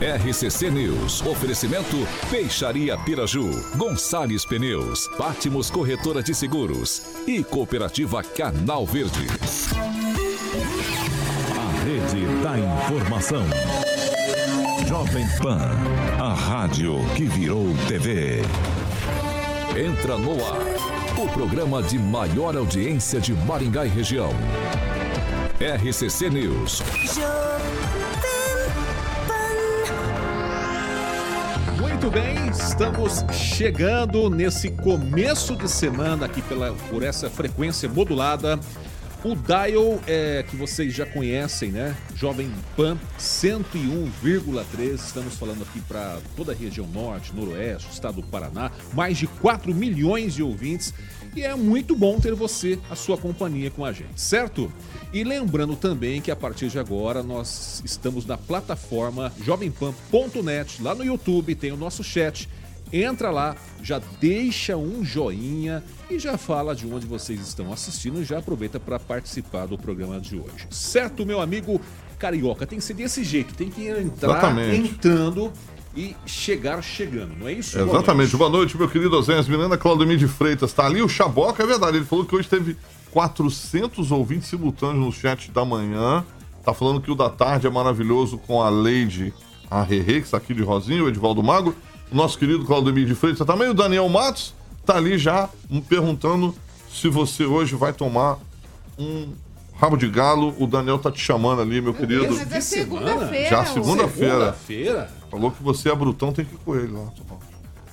RCC News. Oferecimento Peixaria Piraju, Gonçalves Pneus, Pátimos Corretora de Seguros e Cooperativa Canal Verde. A Rede da Informação. Jovem Pan, a rádio que virou TV. Entra no ar, o programa de maior audiência de Maringá e região. RCC News. Muito bem, estamos chegando nesse começo de semana aqui pela, por essa frequência modulada. O dial é, que vocês já conhecem, né? Jovem Pan 101,3. Estamos falando aqui para toda a região norte, noroeste, estado do Paraná. Mais de 4 milhões de ouvintes. E é muito bom ter você, a sua companhia com a gente, certo? E lembrando também que a partir de agora nós estamos na plataforma jovempan.net, lá no YouTube, tem o nosso chat. Entra lá, já deixa um joinha e já fala de onde vocês estão assistindo e já aproveita para participar do programa de hoje. Certo, meu amigo carioca? Tem que ser desse jeito, tem que entrar Exatamente. entrando e chegar chegando, não é isso? Exatamente. Boa noite, Boa noite meu querido Oséias Miranda, Claudemir de Freitas. Tá ali o Chaboca, é verdade. Ele falou que hoje teve 400 ouvintes simultâneos no chat da manhã. Tá falando que o da tarde é maravilhoso com a Leide a Rerê, que está aqui de Rosinho, o Edivaldo Mago. O nosso querido Claudemir de Freitas também. O Daniel Matos tá ali já perguntando se você hoje vai tomar um rabo de galo. O Daniel tá te chamando ali, meu querido. Mas é segunda-feira. Já segunda-feira. Segunda-feira? Falou que você é brutão, tem que ir com ele lá.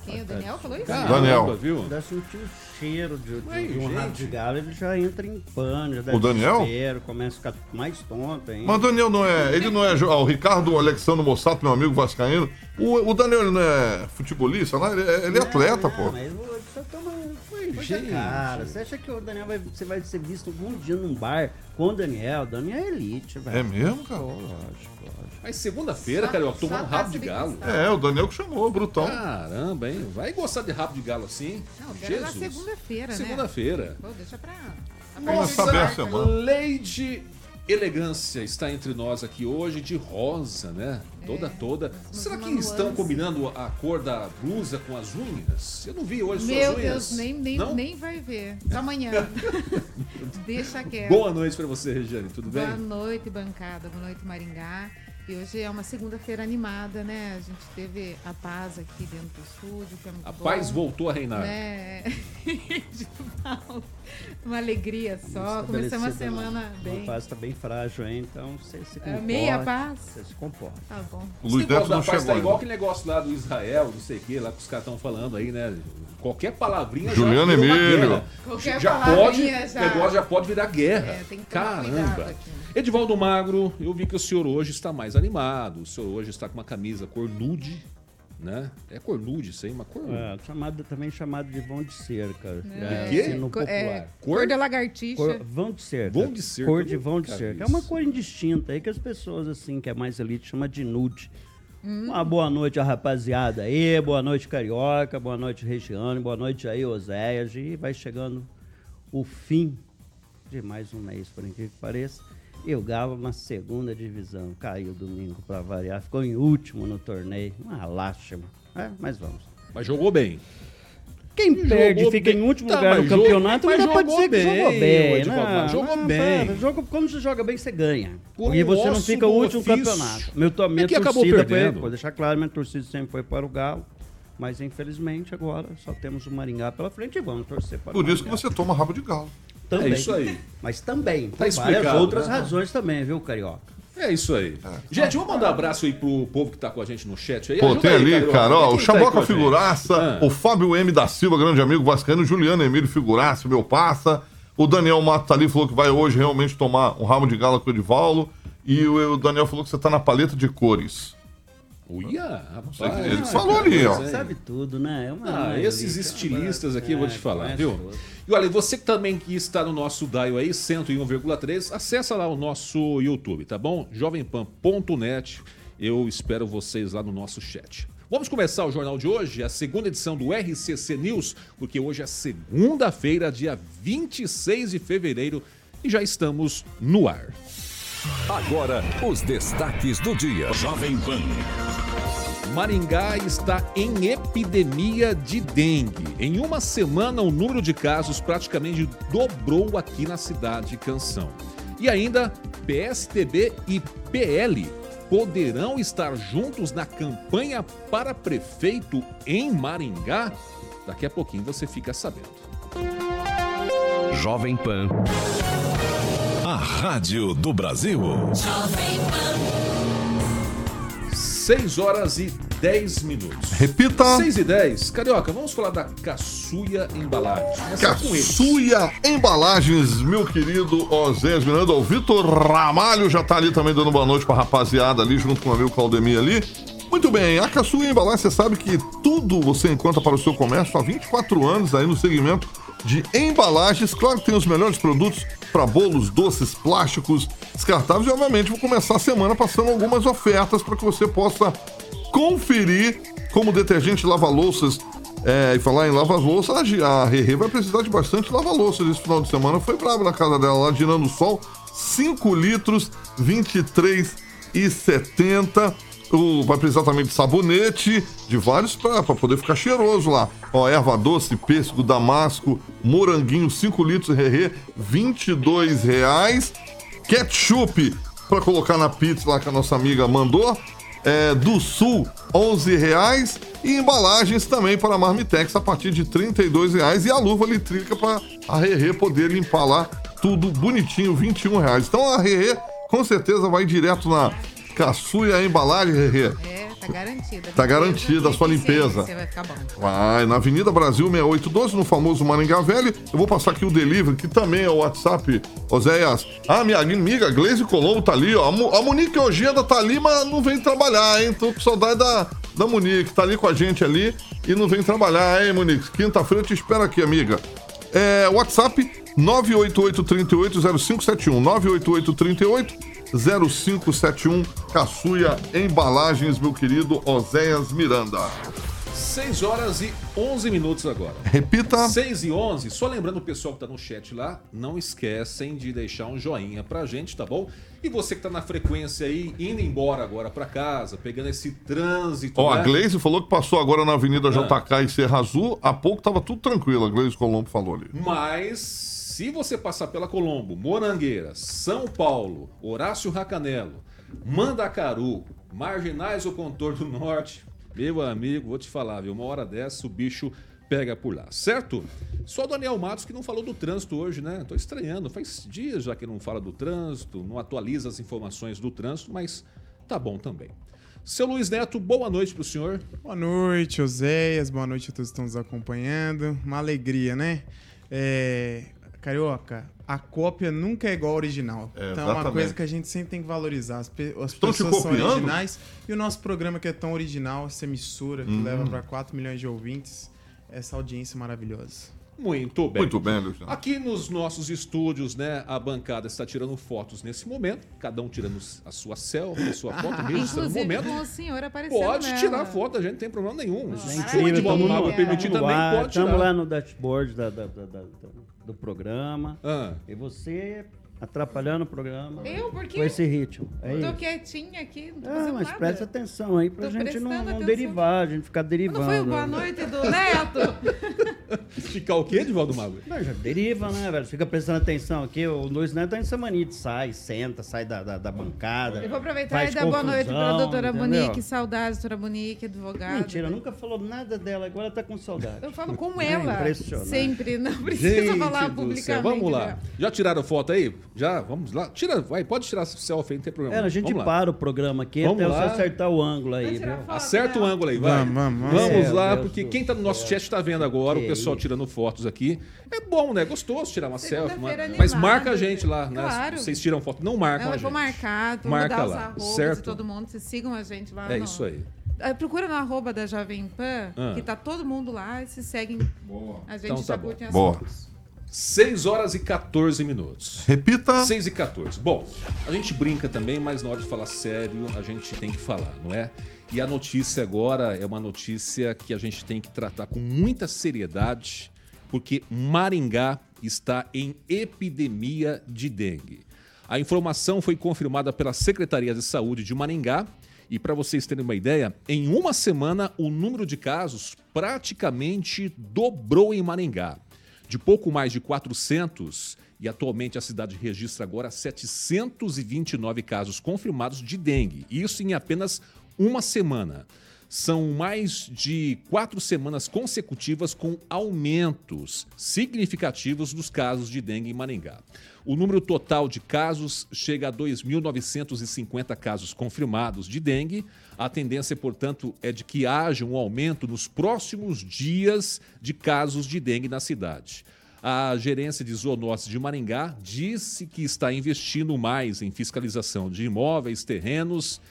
Quem? O Daniel falou isso? Caramba, Daniel. Viu? Dá sentir o cheiro de, de, de um rabo de galo, ele já entra em pano, já dá o Daniel? desespero, começa a ficar mais tonto ainda. Mas o Daniel não é. Ele não é. Ah, o Ricardo Alexandre Mossato, meu amigo vascaíno. O, o Daniel ele não é futebolista, não? Ele, é, ele é atleta, não, pô. Mas só toma. Foi, cara. Você acha que o Daniel vai, você vai ser visto algum dia num bar com o Daniel? O Daniel é elite, velho. É mesmo, cara? Pô, lógico. Mas segunda-feira, cara, eu tomou um rabo de galo. É, o Daniel que chamou, brutão. Caramba, hein? Vai gostar de rabo de galo assim? Não, Jesus. segunda-feira, né? Segunda-feira. Pô, deixa pra... Nossa, Leide Elegância está entre nós aqui hoje de rosa, né? Toda, é. toda. Será que estão combinando a cor da blusa com as unhas? Eu não vi hoje Meu suas unhas. Deus, nem, nem, nem vai ver. Amanhã. Deixa quieto. Boa noite para você, Regiane. Tudo bem? Boa noite, bancada. Boa noite, Maringá. E hoje é uma segunda-feira animada, né? A gente teve a paz aqui dentro do estúdio, que é muito A bom, paz voltou a reinar. Né? uma alegria só. Começamos a semana bem. A paz está bem frágil, hein? Então você se comporta. É meia paz? Você se comporta. Tá bom. O Luiz Neto não chegou. Tá igual aquele negócio lá do Israel, não sei o que, lá que os caras estão falando aí, né? Qualquer palavrinha Juliano já Emílio. Qualquer já pode, já... negócio já pode virar guerra. É, tem que Caramba. Edivaldo Magro, eu vi que o senhor hoje está mais animado. O senhor hoje está com uma camisa cor nude, né? É cor nude isso aí, uma cor é, chamado, também chamado de vão de cerca. É, quê? No popular. É, cor, cor de lagartixa. Cor, vão de cerca. Vão de cerca. Cor de vão de cerca. É uma cor indistinta aí que as pessoas, assim, que é mais elite, chama de nude. Hum. Uma boa noite a rapaziada aí, boa noite Carioca, boa noite Regiane, boa noite aí Oséias. E vai chegando o fim de mais um mês, por incrível que pareça. E o Galo na segunda divisão. Caiu domingo para variar. Ficou em último no torneio. Uma lástima. É, mas vamos. Mas jogou bem. Quem perde fica bem. em último tá, lugar no campeonato, mas, não dizer bem, que jogou bem. Não, jogou não, bem. Jogo, quando você joga bem, você ganha. Por e você não fica o último ofício. campeonato. Meu, minha é que torcida foi, vou deixar claro, minha torcida sempre foi para o Galo. Mas infelizmente agora só temos o Maringá pela frente e vamos torcer para Por o isso que você toma rabo de galo. Também. É isso aí. Mas também. Tá várias outras né? razões também, viu, Carioca? É isso aí. É. Gente, vamos mandar um abraço aí pro povo que tá com a gente no chat aí. Pô, Ajuda tem aí, ali, cara, ó, o Chaboca tá Figuraça, ah. o Fábio M. da Silva, grande amigo vascaíno, Juliano Emílio Figuraça, meu passa. O Daniel Mato tá ali, falou que vai hoje realmente tomar um ramo de gala com o Edivaldo. E o, o Daniel falou que você tá na paleta de cores. Uia, rapaz. ele falou ali, ó. É. Sabe tudo, né? É uma Ah, esses é estilistas aqui, eu vou te É, falar, conhece viu? tudo. E olha, você que também que está no nosso dial aí, 101,3, acessa lá o nosso YouTube, tá bom? jovempan.net. Eu espero vocês lá no nosso chat. Vamos começar o jornal de hoje, a segunda edição do RCC News, porque hoje é segunda-feira, dia 26 de fevereiro, e já estamos no ar. Agora, os destaques do dia. Jovem Pan. Maringá está em epidemia de dengue. Em uma semana, o número de casos praticamente dobrou aqui na cidade de Canção. E ainda, PSTB e PL poderão estar juntos na campanha para prefeito em Maringá? Daqui a pouquinho você fica sabendo. Jovem Pan. Rádio do Brasil. 6 horas e 10 minutos. Repita. 6 e 10. Carioca, vamos falar da Caçuia Embalagens. Caçuia Embalagens, meu querido Osés Miranda. O Vitor Ramalho já tá ali também dando boa noite pra rapaziada ali, junto com o amigo Claudemir ali. Muito bem, a Caçuia Embalagens, você sabe que tudo você encontra para o seu comércio há 24 anos aí no segmento de embalagens. Claro que tem os melhores produtos para bolos, doces, plásticos, descartáveis. E obviamente vou começar a semana passando algumas ofertas para que você possa conferir como detergente lava-louças. É, e falar em lava-louça, a Rerê vai precisar de bastante lava-louças esse final de semana. Foi brabo na casa dela lá, girando o sol. 5 litros, 23,70. O, vai precisar também de sabonete, de vários para poder ficar cheiroso lá. Ó, erva doce, pêssego, damasco, moranguinho, 5 litros, Rerê, 22 reais. Ketchup para colocar na pizza lá que a nossa amiga mandou. É, do Sul, 11 reais. E embalagens também para a Marmitex a partir de 32 reais. E a luva litrílica para a Rerê poder limpar lá tudo bonitinho, 21 reais. Então a Rerê com certeza vai direto na Caçuia Embalagem, Rerê. É, tá garantida. Tá garantida a sua limpeza. Você vai ficar bom. Vai, na Avenida Brasil 6812, no famoso Maringá Velho. Eu vou passar aqui o delivery, que também é o WhatsApp, Oséias. Ah, minha amiga Gleise Colombo tá ali, ó. A, Mo- a Monique Ojeda tá ali, mas não vem trabalhar, hein? Tô com saudade da, da Monique. Tá ali com a gente ali e não vem trabalhar, hein, Monique? Quinta-feira eu te espero aqui, amiga. É, WhatsApp 988-380571. 988-380571. Caçuia Embalagens, meu querido Oséias Miranda. 6 horas e 11 minutos agora. Repita. 6 e 11, só lembrando o pessoal que tá no chat lá, não esquecem de deixar um joinha pra gente, tá bom? E você que tá na frequência aí, indo embora agora pra casa, pegando esse trânsito, Ó, né? a Gleise falou que passou agora na Avenida Ah. JK e Serra Azul. Há pouco tava tudo tranquilo, a Gleise Colombo falou ali. Mas se você passar pela Colombo, Morangueira, São Paulo, Horácio Racanelo, Mandacaru, Marginais ou Contorno Norte, meu amigo, vou te falar, viu? Uma hora dessa o bicho pega por lá, certo? Só o Daniel Matos que não falou do trânsito hoje, né? Tô estranhando, faz dias já que não fala do trânsito, não atualiza as informações do trânsito, mas tá bom também. Seu Luiz Neto, boa noite pro senhor. Boa noite, Oséias. Boa noite a todos que estão nos acompanhando. Uma alegria, né? É, Carioca, a cópia nunca é igual ao original. É, então é uma exatamente. coisa que a gente sempre tem que valorizar. As, pe- as pessoas são copiando? originais. E o nosso programa que é tão original, essa emissora que Hum. leva para 4 milhões de ouvintes, essa audiência maravilhosa. Muito bem. Muito bem, Luciano. Aqui nos nossos estúdios, né, a bancada está tirando fotos nesse momento, cada um tirando a sua selfie, a sua foto, registrando o Inclusive momento. com o senhor aparecendo Pode nela. tirar foto, a gente não tem problema nenhum. Nossa, Se é o incrível, Mago no- permitir no também, pode tirar. Estamos lá no dashboard da- da- da- da- do programa. Ah. E você atrapalhando o programa. Eu? Por quê? Com esse ritmo. É Tô isso. quietinha aqui, não tô Ah, mas nada. presta atenção aí pra Tô gente não, não derivar, a gente ficar derivando. Não foi o boa noite do Neto? Ficar o quê, Edivaldo Mago? Não, já deriva, né, velho? Fica prestando atenção aqui. O Luiz Neto tá em Samanite, sai, senta, sai da, da, da bancada. Eu vou aproveitar e dar boa noite pra doutora entendeu? Monique. Saudades, doutora Monique, advogada. Mentira, nunca falou nada dela, agora tá com saudade. Eu falo com É ela. impressionante. Sempre, não precisa falar do publicamente. Vamos lá. né? Já tiraram foto aí? Já, vamos lá. Tira, vai, pode tirar selfie aí, não tem problema. É, a gente vamos lá. para o programa aqui Vamos até lá. você acertar o ângulo aí, Acerta o dela. ângulo aí, vai. Vamos, vamos, vamos. Vamos lá, Deus porque do quem tá no nosso chat tá vendo agora, o Que pessoal isso. tirando fotos aqui. É bom, né? Gostoso tirar uma selfie. Mas, Segunda-feira mas marca a gente lá, né? claro. Vocês tiram foto, não marcam Não, a eu vou gente. marcar, vou Marca mudar os lá, arrobas certo? de todo mundo. Vocês sigam a gente lá. É no- isso aí. Ah, Procura no arroba da Jovem Pan, Ah. que tá todo mundo lá e se seguem. A gente Então tá já bom. curte as Boa. fotos. 6 horas e 14 minutos. Repita. 6 e 14. Bom, a gente brinca também, mas na hora de falar sério, a gente tem que falar, não é? E a notícia agora é uma notícia que a gente tem que tratar com muita seriedade, porque Maringá está em epidemia de dengue. A informação foi confirmada pela Secretaria de Saúde de Maringá. E para vocês terem uma ideia, em uma semana o número de casos praticamente dobrou em Maringá de pouco mais de 400 e atualmente a cidade registra agora 729 casos confirmados de dengue. Isso em apenas uma semana. São mais de quatro semanas consecutivas com aumentos significativos dos casos de dengue em Maringá. O número total de casos chega a 2.950 casos confirmados de dengue. A tendência, portanto, é de que haja um aumento nos próximos dias de casos de dengue na cidade. A gerência de zoonoses de Maringá disse que está investindo mais em fiscalização de imóveis, terrenos.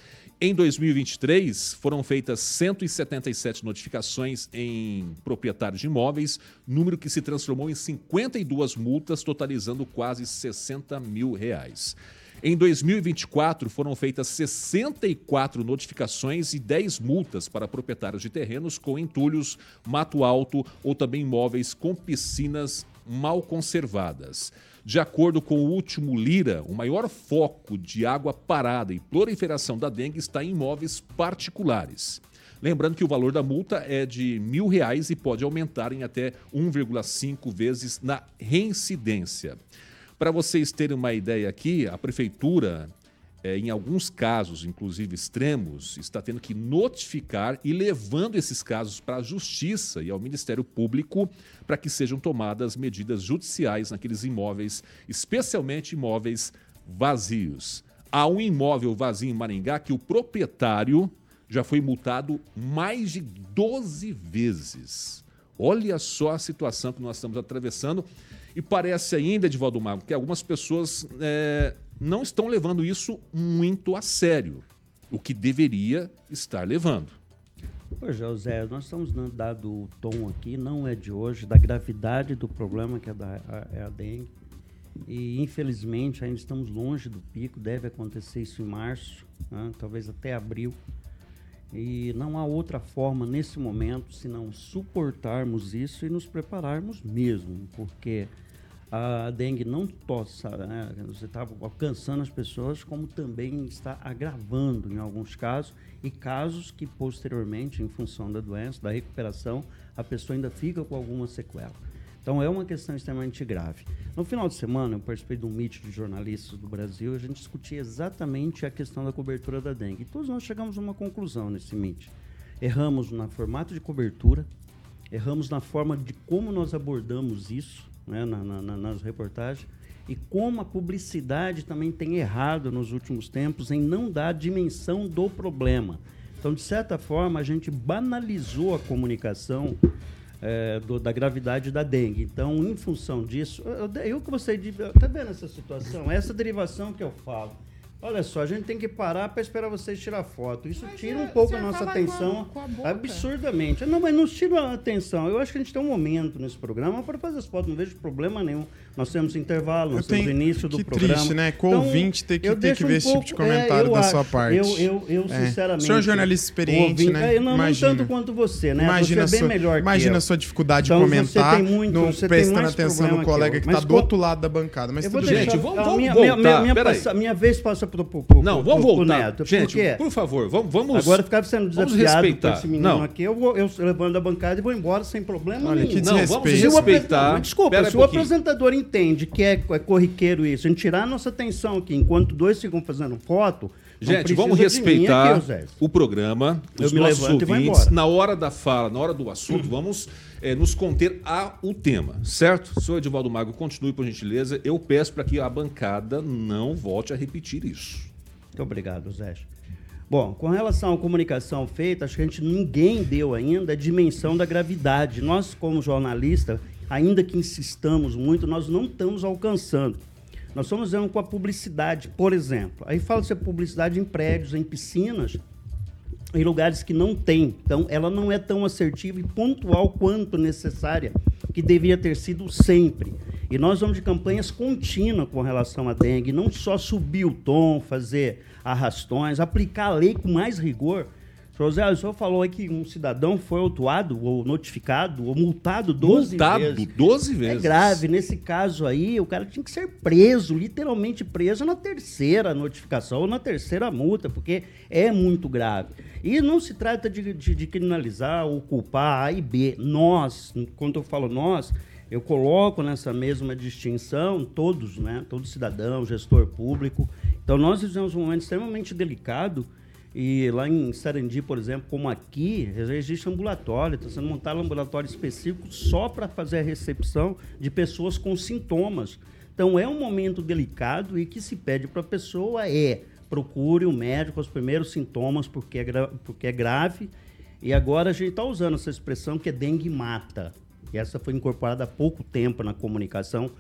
Em 2023, foram feitas 177 notificações em proprietários de imóveis, número que se transformou em 52 multas, totalizando quase 60 mil reais. Em 2024, foram feitas 64 notificações e 10 multas para proprietários de terrenos com entulhos, mato alto ou também imóveis com piscinas mal conservadas. De acordo com o último Lira, o maior foco de água parada e proliferação da dengue está em imóveis particulares. Lembrando que o valor da multa é de mil reais e pode aumentar em até 1,5 vezes na reincidência. Para vocês terem uma ideia aqui, a prefeitura, eh, em alguns casos, inclusive extremos, está tendo que notificar e levando esses casos para a Justiça e ao Ministério Público para que sejam tomadas medidas judiciais naqueles imóveis, especialmente imóveis vazios. Há um imóvel vazio em Maringá que o proprietário já foi multado mais de 12 vezes. Olha só a situação que nós estamos atravessando. E parece ainda, Edivaldo Mago, que algumas pessoas eh, não estão levando isso muito a sério, o que deveria estar levando. Ô, José, nós estamos dando o tom aqui, não é de hoje, da gravidade do problema que é, da, a, é a dengue. E, infelizmente, ainda estamos longe do pico, deve acontecer isso em março, né, talvez até abril. E não há outra forma nesse momento senão suportarmos isso e nos prepararmos mesmo, porque a dengue não tossa, né? você está alcançando as pessoas, como também está agravando em alguns casos, e casos que posteriormente, em função da doença, da recuperação, a pessoa ainda fica com alguma sequela. Então é uma questão extremamente grave. No final de semana, eu participei de um meet de jornalistas do Brasil e a gente discutia exatamente a questão da cobertura da dengue. E todos nós chegamos a uma conclusão nesse meet. Erramos no formato de cobertura, erramos na forma de como nós abordamos isso né, na, na, na, nas reportagens e como a publicidade também tem errado nos últimos tempos em não dar a dimensão do problema. Então, de certa forma, a gente banalizou a comunicação é, do, da gravidade da dengue. Então, em função disso, eu, eu que gostei de. Tá vendo essa situação? Essa derivação que eu falo. Olha só, a gente tem que parar para esperar vocês tirar foto. Isso Mas tira o um pouco a nossa atenção a- com a boca. absurdamente. Não, mas não tira a atenção. Eu acho que a gente tem um momento nesse programa para fazer as fotos. Não vejo problema nenhum. Nós temos intervalo, nós Eu temos tenho- início do que programa. triste, né? Com o ouvinte ter que- ter que ver esse tipo de comentário eu da sua acho. parte. Eu, eu, eu É. sinceramente. O senhor é jornalista experiente, o né? É, não, Imagina. não tanto quanto você, né? Imagina, você é a bem sua, melhor imagina que eu. a sua dificuldade Então, de você comentar, tem muito- não você tem prestando mais atenção no que colega que está do outro lado da bancada. Mas tudo bem. Gente, vamos- voltar, minha, vez passa pro, pro, Não, vamos voltar. Gente, por favor, vamos. agora ficar sendo desafiado por respeitar. esse menino Não. aqui, eu, vou, eu levanto a bancada e vou embora sem problema Olha, nenhum. que Não, vamos desrespeito. O Desculpa, se um o apresentador entende que é, é corriqueiro isso, a gente tirar a nossa atenção aqui enquanto dois ficam fazendo foto, Gente, vamos respeitar aqui, o programa, Eu os me nossos ouvintes. Na hora da fala, na hora do assunto, vamos eh, nos conter ao tema, certo? Senhor Edivaldo Mago, continue por gentileza. Eu peço para que a bancada não volte a repetir isso. Muito obrigado, Zé. Bom, com relação à comunicação feita, acho que a gente ninguém deu ainda a dimensão da gravidade. Nós, como jornalista, ainda que insistamos muito, nós não estamos alcançando. Nós estamos vendo com a publicidade, por exemplo. Aí fala-se a publicidade em prédios, em piscinas, em lugares que não tem. Então, ela não é tão assertiva e pontual quanto necessária, que deveria ter sido sempre. E nós vamos de campanhas contínuas com relação à dengue, não só subir o tom, fazer arrastões, aplicar a lei com mais rigor. Senhor Zé, o senhor falou aí que um cidadão foi autuado, ou notificado, ou multado 12 Multado vezes. 12 É vezes. grave. Nesse caso aí, o cara tinha que ser preso, literalmente preso na terceira notificação ou na terceira multa, porque é muito grave. E não se trata de, de- de criminalizar ou culpar A e B. Nós, quando eu falo nós, eu coloco nessa mesma distinção todos, né? Todo cidadão, gestor público. Então, nós vivemos um momento extremamente delicado e lá em Sarandi, por exemplo, como aqui, já existe ambulatório, está sendo montado um ambulatório específico só para fazer a recepção de pessoas com sintomas. Então é um momento delicado e que se pede para a pessoa é procure o médico aos primeiros sintomas porque é, porque é grave. E agora a gente está usando essa expressão que é dengue mata. E essa foi incorporada há pouco tempo na comunicação.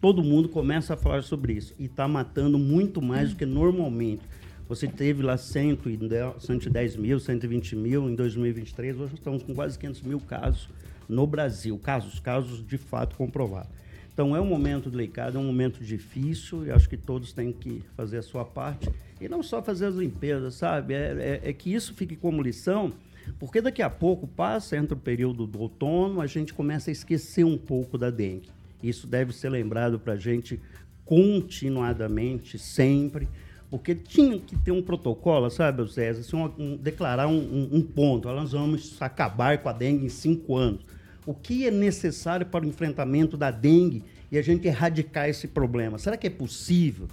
Todo mundo começa a falar sobre isso. E está matando muito mais do que normalmente. Você teve lá 110, 110 mil, 120 mil em 2023. Hoje estamos com quase 500 mil casos no Brasil. Casos, casos de fato comprovados. Então é um momento delicado, é um momento difícil e acho que todos têm que fazer a sua parte. E não só fazer as limpezas, sabe? É, é- é que isso fique como lição, porque daqui a pouco passa, entra o período do outono, a gente começa a esquecer um pouco da dengue. Isso deve ser lembrado para a gente continuadamente, sempre, porque tinha que ter um protocolo, sabe, César? Assim, um- um- declarar um, um- ponto. Nós vamos acabar com a dengue em cinco anos. O que é necessário para o enfrentamento da dengue e a gente erradicar esse problema? Será que é possível?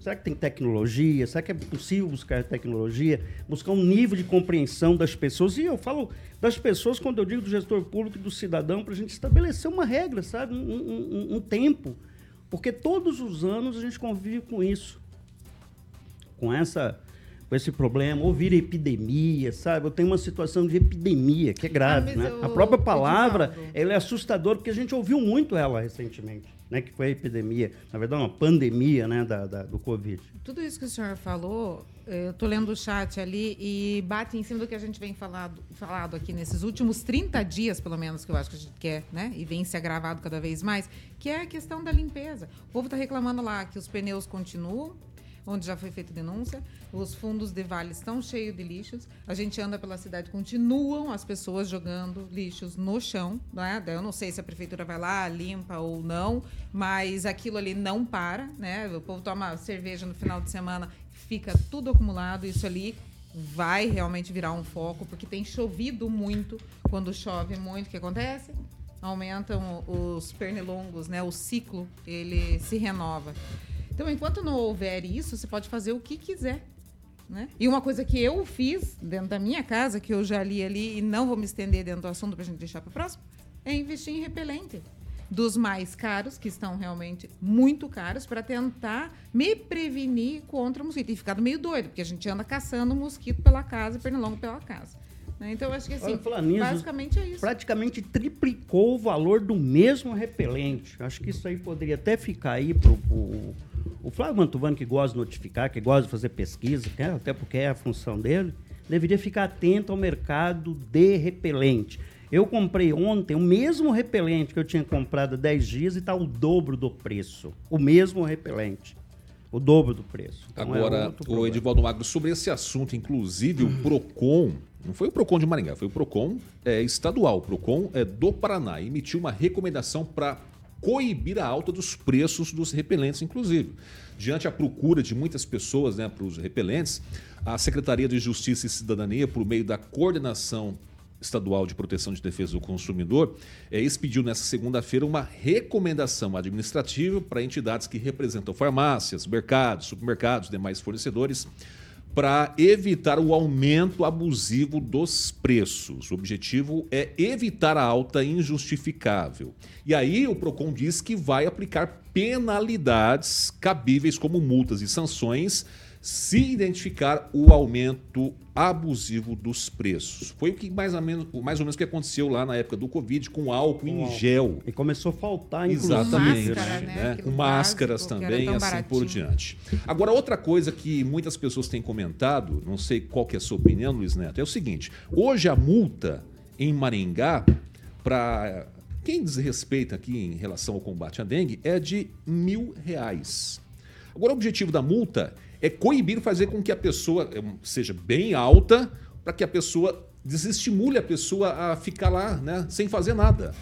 Será que tem tecnologia? Será que é possível buscar tecnologia? Buscar um nível de compreensão das pessoas? E eu falo das pessoas quando eu digo do gestor público e do cidadão, para a gente estabelecer uma regra, sabe? Um- um- um tempo. Porque todos os anos a gente convive com isso com essa com esse problema, ou vira epidemia, sabe? Eu tenho uma situação de epidemia que é grave, Ah, né? eu- A própria palavra, ela é assustadora porque a gente ouviu muito ela recentemente, né? Que foi a epidemia, na verdade uma pandemia, né, da, da- do Covid. Tudo isso que o senhor falou, eu tô lendo o chat ali e bate em cima do que a gente vem falado, falado aqui nesses últimos 30 dias, pelo menos, que eu acho que a gente quer, né? E vem se agravado cada vez mais, que é a questão da limpeza. O povo está reclamando lá que os pneus continuam, onde já foi feita denúncia, os fundos de vale estão cheios de lixos, a gente anda pela cidade, continuam as pessoas jogando lixos no chão, né? Eu não sei se a prefeitura vai lá, limpa ou não, mas aquilo ali não para, né? O povo toma cerveja no final de semana, fica tudo acumulado, isso ali vai realmente virar um foco, porque tem chovido muito, quando chove muito, o que acontece? Aumentam os pernilongos, né? O ciclo, ele se renova. Então, enquanto não houver isso, você pode fazer o que quiser. Né? E uma coisa que eu fiz dentro da minha casa, que eu já li ali e não vou me estender dentro do assunto para a gente deixar para o próximo, é investir em repelente. Dos mais caros, que estão realmente muito caros, para tentar me prevenir contra o mosquito. E ficado meio doido, porque a gente anda caçando mosquito pela casa, pernilongo pela casa. né? Então, eu acho que assim, Olha, basicamente é isso. Praticamente triplicou o valor do mesmo repelente. Acho que isso aí poderia até ficar aí pro, pro- o Flávio Mantovani, que gosta de notificar, que gosta de fazer pesquisa, né, até porque é a função dele, deveria ficar atento ao mercado de repelente. Eu comprei ontem o mesmo repelente que eu tinha comprado há 10 dias e está o dobro do preço. O mesmo repelente. O dobro do preço. Então, é Agora, outro o. Edivaldo Magro, sobre esse assunto, inclusive o PROCON, não foi o PROCON de Maringá, foi o PROCON é, estadual, o PROCON é, do Paraná, emitiu uma recomendação para coibir a alta dos preços dos repelentes, inclusive. Diante a procura de muitas pessoas né, para os repelentes, a Secretaria de Justiça e Cidadania, por meio da Coordenação Estadual de Proteção de Defesa do Consumidor, é, expediu nessa segunda-feira uma recomendação administrativa para entidades que representam farmácias, mercados, supermercados, demais fornecedores, para evitar o aumento abusivo dos preços. O objetivo é evitar a alta injustificável. E aí o Procon diz que vai aplicar penalidades cabíveis como multas e sanções se identificar o aumento abusivo dos preços. Foi o que mais ou menos, mais ou menos que aconteceu lá na época do Covid com álcool em gel. E começou a faltar. Exatamente, Máscara, né? né? Com máscaras básico, também, assim por baratinho. diante. Agora, outra coisa que muitas pessoas têm comentado, não sei qual que é a sua opinião, Luiz Neto, é o seguinte: hoje a multa em Maringá para quem desrespeita aqui em relação ao combate à dengue é de mil reais. Agora, o objetivo da multa é coibir, fazer com que a pessoa eh, seja bem alta, para que a pessoa desestimule a pessoa a ficar lá, né, sem fazer nada.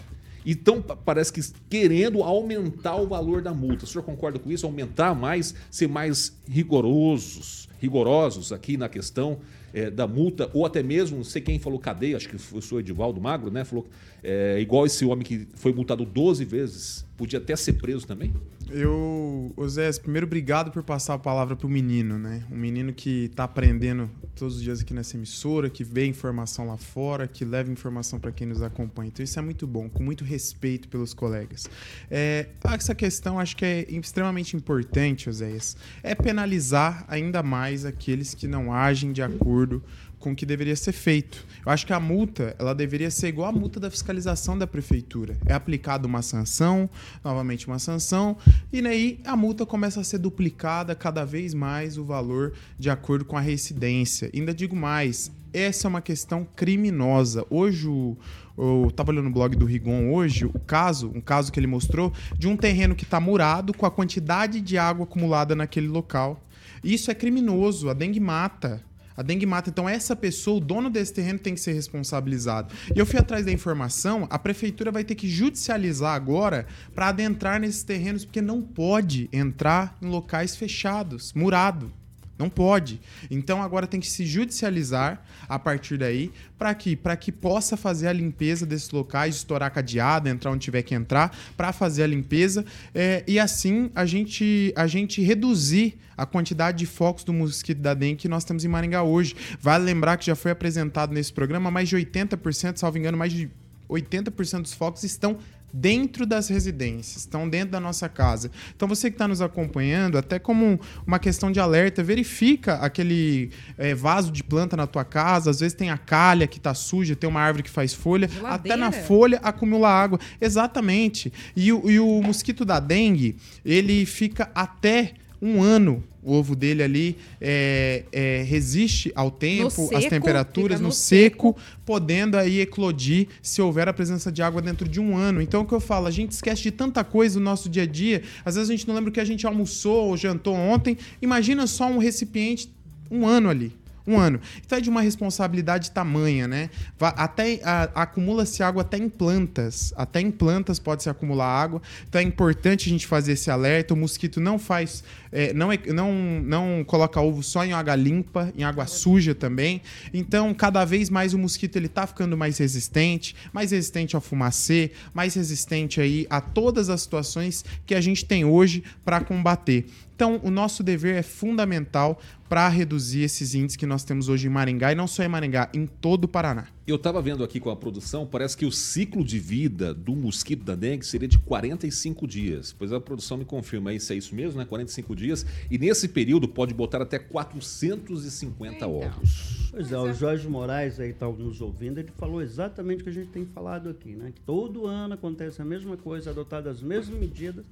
Então, pa- parece que querendo aumentar o valor da multa. O senhor concorda com isso? Aumentar mais, ser mais rigorosos, rigorosos aqui na questão eh, da multa, ou até mesmo, não sei quem falou cadeia, acho que foi o senhor Edivaldo Magro, né? Falou eh, igual esse homem que foi multado 12 vezes, podia até ser preso também? Eu, Osés, primeiro obrigado por passar a palavra pro menino, né? Um menino que tá aprendendo todos os dias aqui nessa emissora, que vê informação lá fora, que leva informação para quem nos acompanha. Então isso é muito bom, com muito respeito pelos colegas. É, essa questão acho que é extremamente importante, Oséias, é penalizar ainda mais aqueles que não agem de acordo o que deveria ser feito. Eu acho que a multa, ela deveria ser igual a multa da fiscalização da prefeitura. É aplicada uma sanção, novamente uma sanção, e daí a multa começa a ser duplicada cada vez mais o valor de acordo com a residência. Ainda digo mais, essa é uma questão criminosa. Hoje o eu tava olhando no blog do Rigon hoje, o caso, um caso que ele mostrou de um terreno que está murado com a quantidade de água acumulada naquele local. Isso é criminoso, a dengue mata. A dengue mata. Então, essa pessoa, o dono desse terreno, tem que ser responsabilizado. E eu fui atrás da informação, a prefeitura vai ter que judicializar agora para adentrar nesses terrenos, porque não pode entrar em locais fechados, murado. Não pode. Então agora tem que se judicializar a partir daí para que para que possa fazer a limpeza desses locais, estourar cadeado, entrar onde tiver que entrar para fazer a limpeza é, e assim a gente a gente reduzir a quantidade de focos do mosquito da dengue que nós temos em Maringá hoje. Vale lembrar que já foi apresentado nesse programa mais de 80%, salvo engano, mais de 80% dos focos estão dentro das residências, estão dentro da nossa casa. Então você que está nos acompanhando, até como uma questão de alerta, verifica aquele eh, vaso de planta na tua casa, às vezes tem a calha que está suja, tem uma árvore que faz folha, Geladeira. até na folha acumula água. Exatamente. E, e o mosquito da dengue, ele fica até um ano o ovo dele ali é, é, resiste ao tempo, seco, às temperaturas, no, no seco, podendo aí eclodir se houver a presença de água dentro de um ano. Então, o que eu falo, a gente esquece de tanta coisa no nosso dia a dia. Às vezes a gente não lembra o que a gente almoçou ou jantou ontem. Imagina só um recipiente um ano ali. Um ano. Então é de uma responsabilidade tamanha, né? Até acumula-se água até em plantas. Até em plantas pode se acumular água. Então é importante a gente fazer esse alerta. O mosquito não faz, é, não, é- não, não coloca ovo só em água limpa, em água suja também. Então cada vez mais o mosquito ele tá ficando mais resistente, mais resistente ao fumacê, mais resistente aí a todas as situações que a gente tem hoje para combater. Então, o nosso dever é fundamental para reduzir esses índices que nós temos hoje em Maringá, e não só em Maringá, em todo o Paraná. Eu estava vendo aqui com a produção, parece que o ciclo de vida do mosquito da dengue seria de 45 dias. Pois a produção me confirma aí se é isso mesmo, né? 45 dias. E nesse período pode botar até 450 Então. ovos. Pois é, o Jorge Moraes aí está nos ouvindo, ele falou exatamente o que a gente tem falado aqui, né? Que todo ano acontece a mesma coisa, adotadas as mesmas medidas,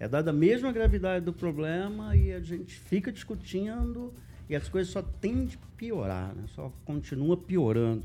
é dada a mesma gravidade do problema e a gente fica discutindo e as coisas só tendem a piorar, né? Só continua piorando.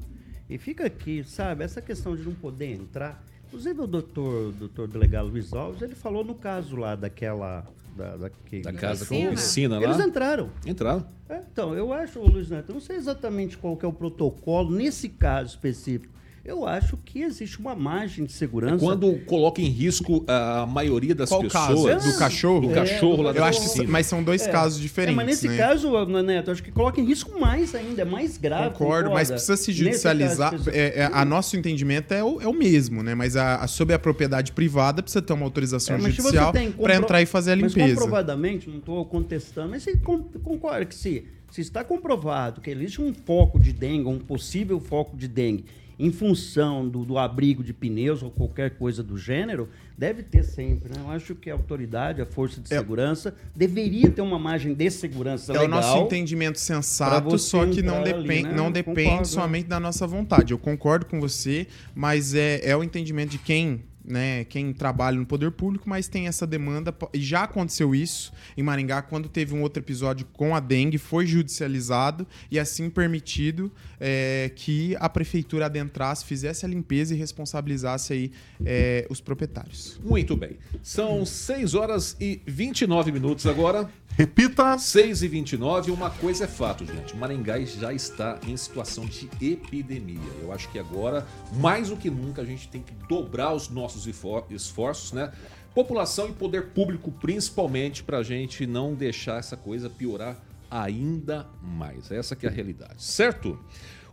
E fica aqui, sabe, essa questão de não poder entrar. Inclusive o doutor, doutor delegado Luiz Alves, ele falou no caso lá daquela. Da, da, casa com piscina. piscina Eles lá. entraram. Entraram. É, então, eu acho, Luiz Neto, eu não sei exatamente qual que é o protocolo nesse caso específico. Eu acho que existe uma margem de segurança. Quando coloca em risco a maioria das Qual pessoas. caso? Do cachorro? Do cachorro lá É, Eu acho que, piscina. mas são dois É. casos diferentes, É, mas nesse né? caso, ô, Neto, acho que coloca em risco mais ainda, é mais grave. Concordo, mas precisa se caso judicializar. É, é, a nosso entendimento é o, é o mesmo, né? Mas a, a- sobre a propriedade privada precisa ter uma autorização É, mas se você judicial tem para compro- entrar e fazer a Mas limpeza. comprovadamente, não estou contestando, mas você con- concorda que se, Se está comprovado que existe um foco de dengue, um possível foco de dengue, em função do, do abrigo de pneus ou qualquer coisa do gênero, deve ter sempre. Né? Eu acho que a autoridade, a força de É. segurança, deveria ter uma margem de segurança É legal. o nosso entendimento sensato, só que não, entrar ali, depende, né? não depende concordo, somente da nossa vontade. Eu concordo com você, mas é, é o entendimento de quem, né, quem trabalha no poder público, mas tem essa demanda. E já aconteceu isso em Maringá, quando teve um outro episódio com a dengue, foi judicializado e assim permitido é, que a prefeitura adentrasse, fizesse a limpeza e responsabilizasse aí é, os proprietários. Muito bem. São 6 horas e 29 minutos agora. Repita. 6 e 29 uma coisa é fato, gente. Maringá já está em situação de epidemia. Eu acho que agora, mais do que nunca, a gente tem que dobrar os nossos esfor- esforços, né? População e poder público, principalmente, para a gente não deixar essa coisa piorar ainda mais. Essa que é a realidade, certo?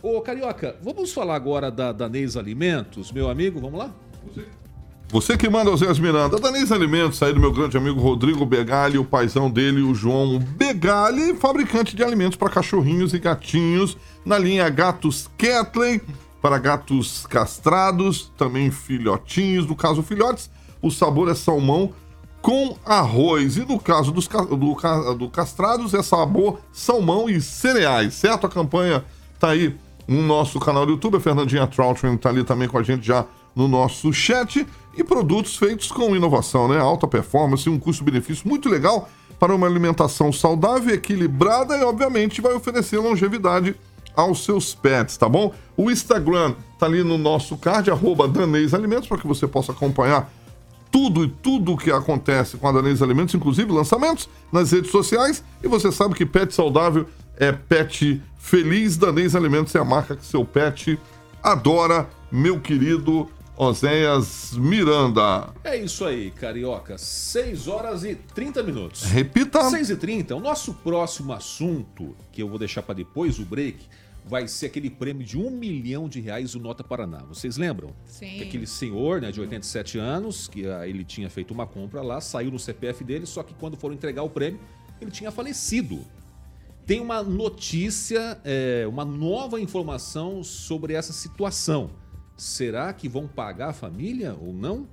Ô, Carioca, vamos falar agora da Danês Alimentos, meu amigo, vamos lá? Você que manda os Miranda. Danês Alimentos, aí do meu grande amigo Rodrigo Begali, o paizão dele, o João Begali, fabricante de alimentos para cachorrinhos e gatinhos, na linha Gatos Catley, para gatos castrados, também filhotinhos. No caso, filhotes, o sabor é salmão com arroz. E no caso dos do, do castrados, é sabor salmão e cereais, certo? A campanha tá aí no nosso canal do YouTube. A Fernandinha Troutman tá ali também com a gente já no nosso chat. E produtos feitos com inovação, né? Alta performance um custo-benefício muito legal para uma alimentação saudável, equilibrada e, obviamente, vai oferecer longevidade aos seus pets, tá bom? O Instagram tá ali no nosso card, arroba Danês Alimentos, para que você possa acompanhar tudo e tudo o que acontece com a Danês Alimentos, inclusive lançamentos nas redes sociais. E você sabe que pet saudável é pet feliz. Danês Alimentos é a marca que seu pet adora, meu querido Oséias Miranda. É isso aí, Carioca. 6 horas e 30 minutos. Repita. 6 e 30 o nosso próximo assunto, que eu vou deixar para depois o break, vai ser aquele prêmio de um milhão de reais do Nota Paraná. Vocês lembram? Sim. Que aquele senhor, né, de 87 anos, que ah, ele tinha feito uma compra lá, saiu no CPF dele, só que quando foram entregar o prêmio, ele tinha falecido. Tem uma notícia, é, uma nova informação sobre essa situação. Será que vão pagar a família ou não?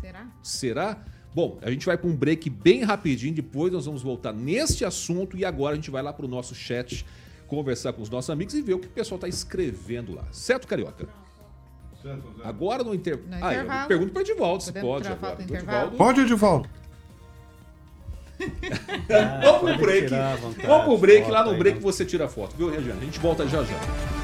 Será? Será? Bom, a gente vai para um break bem rapidinho, depois nós vamos voltar neste assunto e agora a gente vai lá para o nosso chat conversar com os nossos amigos e ver o que o pessoal está escrevendo lá. Certo, Carioca? Agora no, inter... No ah, eu intervalo. pergunto para Edivaldo se pode agora. O? Edivaldo- Pode, Edivaldo. Vamos pro break. Vamos pro break, lá no aí, break né? você tira a foto, viu, Regiane? A gente volta já já.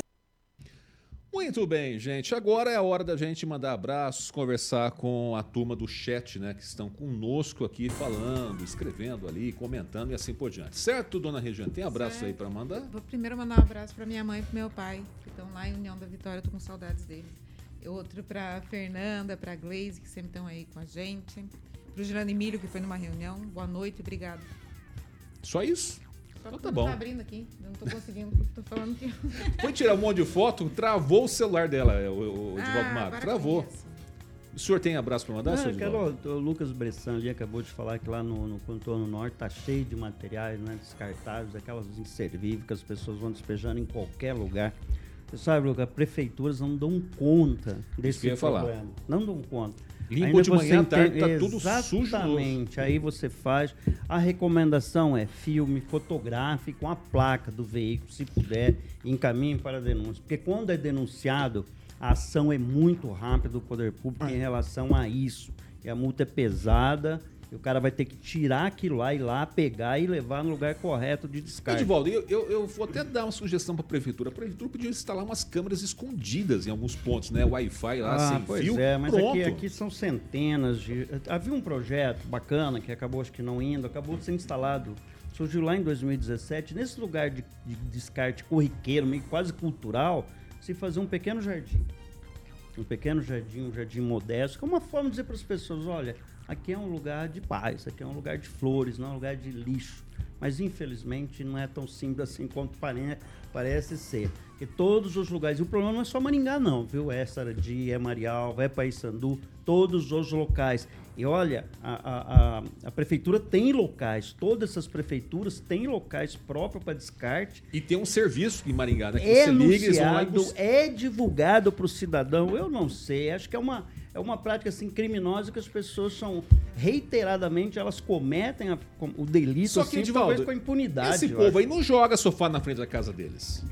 Muito bem, gente. Agora é a hora da gente mandar abraços, conversar com a turma do chat, né? Que estão conosco aqui falando, escrevendo ali, comentando e assim por diante. Certo, dona Regiane? Tem abraço Certo. aí para mandar? Vou primeiro mandar um abraço para minha mãe e pro meu pai, que estão lá em União da Vitória, eu tô com saudades deles. Outro para Fernanda, para Glaze, que sempre estão aí com a gente. Pro Girano Emílio, que foi numa reunião. Boa noite, obrigado. Só isso? Só Então tá não bom. Tá abrindo aqui, eu não tô conseguindo. tô falando que. Foi tirar um monte de foto, travou o celular dela, o, o Edivaldo Ah, para Travou. O senhor tem abraço para mandar, Não, Edivaldo? quero, o Lucas Bressan ali acabou de falar que lá no, no contorno norte tá cheio de materiais né, descartáveis, aquelas inservíveis que as pessoas vão despejando em qualquer lugar. Você sabe, Lucas, prefeituras não dão conta desse ia falar. problema. Não dão conta. Ainda de manhã, tarde, tá tudo sujo. Exatamente. Aí você faz. A recomendação é filme, fotografe com a placa do veículo, se puder, encaminhe para a denúncia. Porque quando é denunciado, a ação é muito rápida do poder público em relação a isso. E a multa é pesada E o cara vai ter que tirar aquilo lá, ir lá, pegar e levar no lugar correto de descarte. Edivaldo, eu, eu, eu vou até dar uma sugestão para a prefeitura. A prefeitura podia instalar umas câmeras escondidas em alguns pontos, né? Wi-Fi lá, Ah, sem pois fio. é, mas aqui, aqui são centenas de. Havia um projeto bacana que acabou acho que não indo, acabou sendo instalado. Surgiu lá em 2017, nesse lugar de, de descarte corriqueiro, meio quase cultural, se fazer um pequeno jardim. Um pequeno jardim, um jardim modesto, que é uma forma de dizer para as pessoas, olha, aqui é um lugar de paz, aqui é um lugar de flores, não é um lugar de lixo. Mas infelizmente não é tão simples assim quanto pare- parece ser. E todos os lugares, e o problema não é só Maringá não, viu? É Sarandi, é Marial, é Paissandu, todos os locais. E olha, a, a, a, prefeitura tem locais, todas essas prefeituras têm locais próprios para descarte. E tem um serviço em Maringá, né? Que É você liga, eles vão lá e é divulgado para o cidadão. Eu não sei, acho que é uma, é uma prática assim criminosa que as pessoas são reiteradamente elas cometem a- o delito Só que, assim, Edivaldo, talvez com impunidade. esse povo acho. aí não joga sofá na frente da casa deles.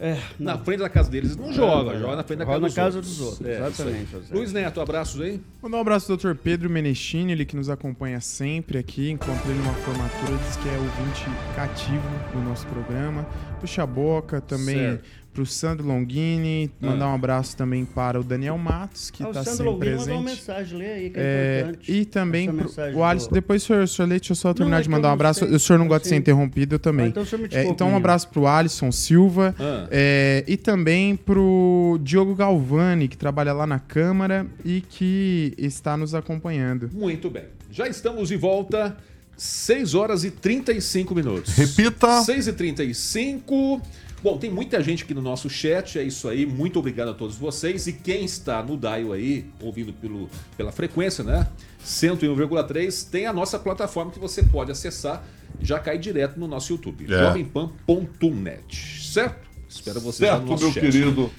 É, Na não. frente da casa deles não joga, joga na frente da Joga casa, na casa dos dos outros. outros, É, exatamente, José. Luiz Neto, abraços aí. Mandar um abraço ao Dr. Pedro Menechini, ele que nos acompanha sempre aqui. Encontrei ele numa formatura, diz que é ouvinte cativo do nosso programa. Pro Chaboca, também Certo. Pro Sandro Longini. Ah. Mandar um abraço também para o Daniel Matos, que Ah, o está Sandro sempre Longini mandou uma presente. mensagem, lê aí, que é, É, importante. e também pro, o Alisson. do- Depois, senhor, senhor Leite, deixa eu só terminar é de mandar um não abraço. sei. O senhor não gosta de ser interrompido, eu também. Ah, então o senhor me É, então, um abraço pro Alisson Silva Ah. é, e também pro Diogo Galvani, que trabalha lá na Câmara e que está nos acompanhando. Muito bem. Já estamos de volta. 6 horas e 35 minutos. Repita. 6 e 35. Bom, tem muita gente aqui no nosso chat, é isso aí. Muito obrigado a todos vocês. E quem está no Dial aí, ouvindo pelo, pela frequência, né? 101,3, tem a nossa plataforma que você pode acessar. Já cai direto no nosso YouTube. É. jovempan.net. Certo? Espero você lá Certo, no nosso meu chat. querido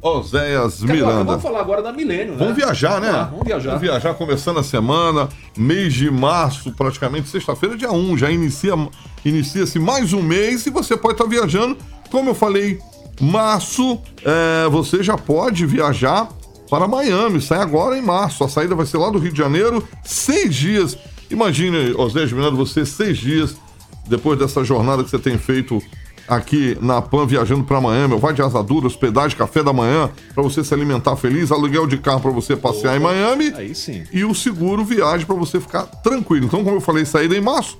Oséias Miranda. Vamos falar agora da Milênio, né? Vamos viajar, né? Vamos, lá, vamos viajar. Vamos viajar começando a semana, mês de março, praticamente sexta-feira, dia 1. Já inicia, inicia-se mais um mês e você pode estar viajando. Como eu falei, março, é, você já pode viajar para Miami. Sai agora em março. A saída vai ser lá do Rio de Janeiro, seis dias. Imagine, Oséias Miranda, você seis dias depois dessa jornada que você tem feito aqui na PAN viajando para Miami, vai de asadura, hospedagem, café da manhã, para você se alimentar feliz, aluguel de carro para você passear em Miami Aí sim. e o seguro viagem para você ficar tranquilo. Então, como eu falei, saída em março,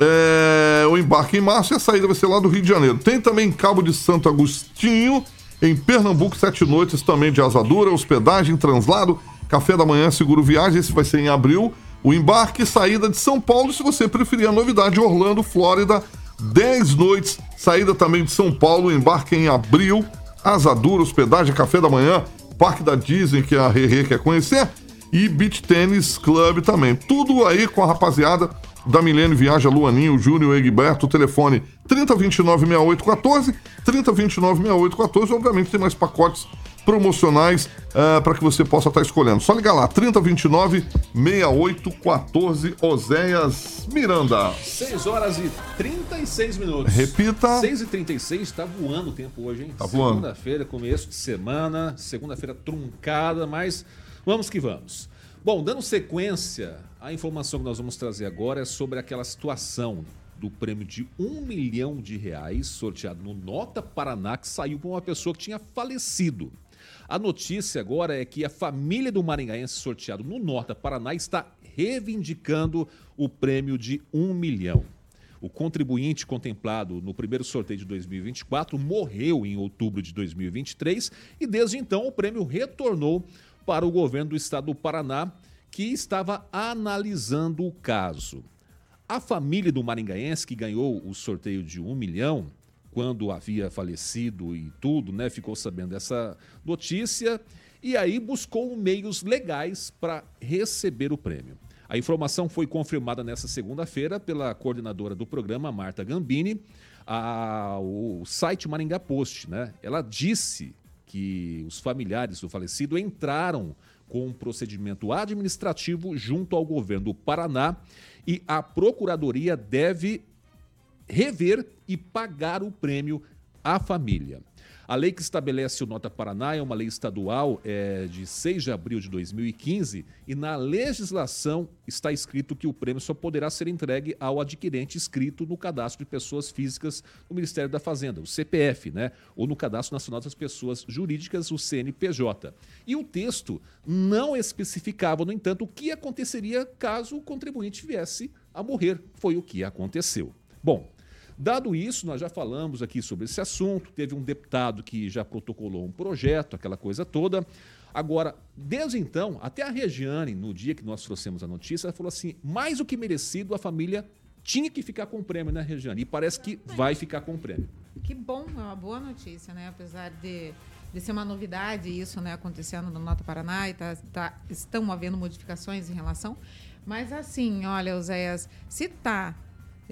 é, o embarque em março e a saída vai ser lá do Rio de Janeiro. Tem também Cabo de Santo Agostinho, em Pernambuco, sete noites também de asadura, hospedagem, translado, café da manhã, seguro viagem, esse vai ser em abril. O embarque e saída de São Paulo, se você preferir a novidade, Orlando, Flórida, 10 noites, saída também de São Paulo, embarque em abril, asadura, hospedagem, café da manhã, parque da Disney, que a Rerê quer conhecer, e Beach Tennis Club também. Tudo aí com a rapaziada da Milênio Viaja, Luaninho, Júnior, Egberto, telefone 3029-6814, 3029-6814, obviamente tem mais pacotes promocionais para que você possa estar escolhendo. Só ligar lá, 3029-6814, Oséias Miranda. 6 horas e 36 minutos. Repita. 6 e 36 tá voando o tempo hoje, hein? Tá voando. Segunda-feira, começo de semana, segunda-feira truncada, mas vamos que vamos. Bom, dando sequência, a informação que nós vamos trazer agora é sobre aquela situação do prêmio de um milhão de reais sorteado no Nota Paraná que saiu para uma pessoa que tinha falecido. A notícia agora é que a família do maringaense sorteado no Nota Paraná está reivindicando o prêmio de um milhão. O contribuinte contemplado no primeiro sorteio de 2024 morreu em outubro de 2023 e desde então o prêmio retornou para o governo do estado do Paraná, que estava analisando o caso. A família do maringaense que ganhou o sorteio de um milhão, quando havia falecido e tudo, né, ficou sabendo dessa notícia e aí buscou meios legais para receber o prêmio. A informação foi confirmada nessa segunda-feira pela coordenadora do programa, Marta Gambini, ao site Maringá Post. Né? Ela disse que os familiares do falecido entraram com um procedimento administrativo junto ao governo do Paraná e a procuradoria deve rever e pagar o prêmio à família. A lei que estabelece o Nota Paraná é uma lei estadual é, de 6 de abril de 2015 e na legislação está escrito que o prêmio só poderá ser entregue ao adquirente inscrito no cadastro de pessoas físicas do Ministério da Fazenda, o CPF, né? ou no Cadastro Nacional das Pessoas Jurídicas, o CNPJ. E o texto não especificava, no entanto, o que aconteceria caso o contribuinte viesse a morrer. Foi o que aconteceu. Bom, Dado isso, nós já falamos aqui sobre esse assunto. Teve um deputado que já protocolou um projeto, aquela coisa toda. Agora, desde então, até a Regiane, no dia que nós trouxemos a notícia, ela falou assim: mais do que merecido, a família tinha que ficar com o prêmio, né, Regiane? E parece que vai ficar com o prêmio. Que bom, é uma boa notícia, né? Apesar de, de ser uma novidade isso, né, acontecendo no Nota Paraná e tá, tá, estão havendo modificações em relação. Mas assim, olha, Oséias, se tá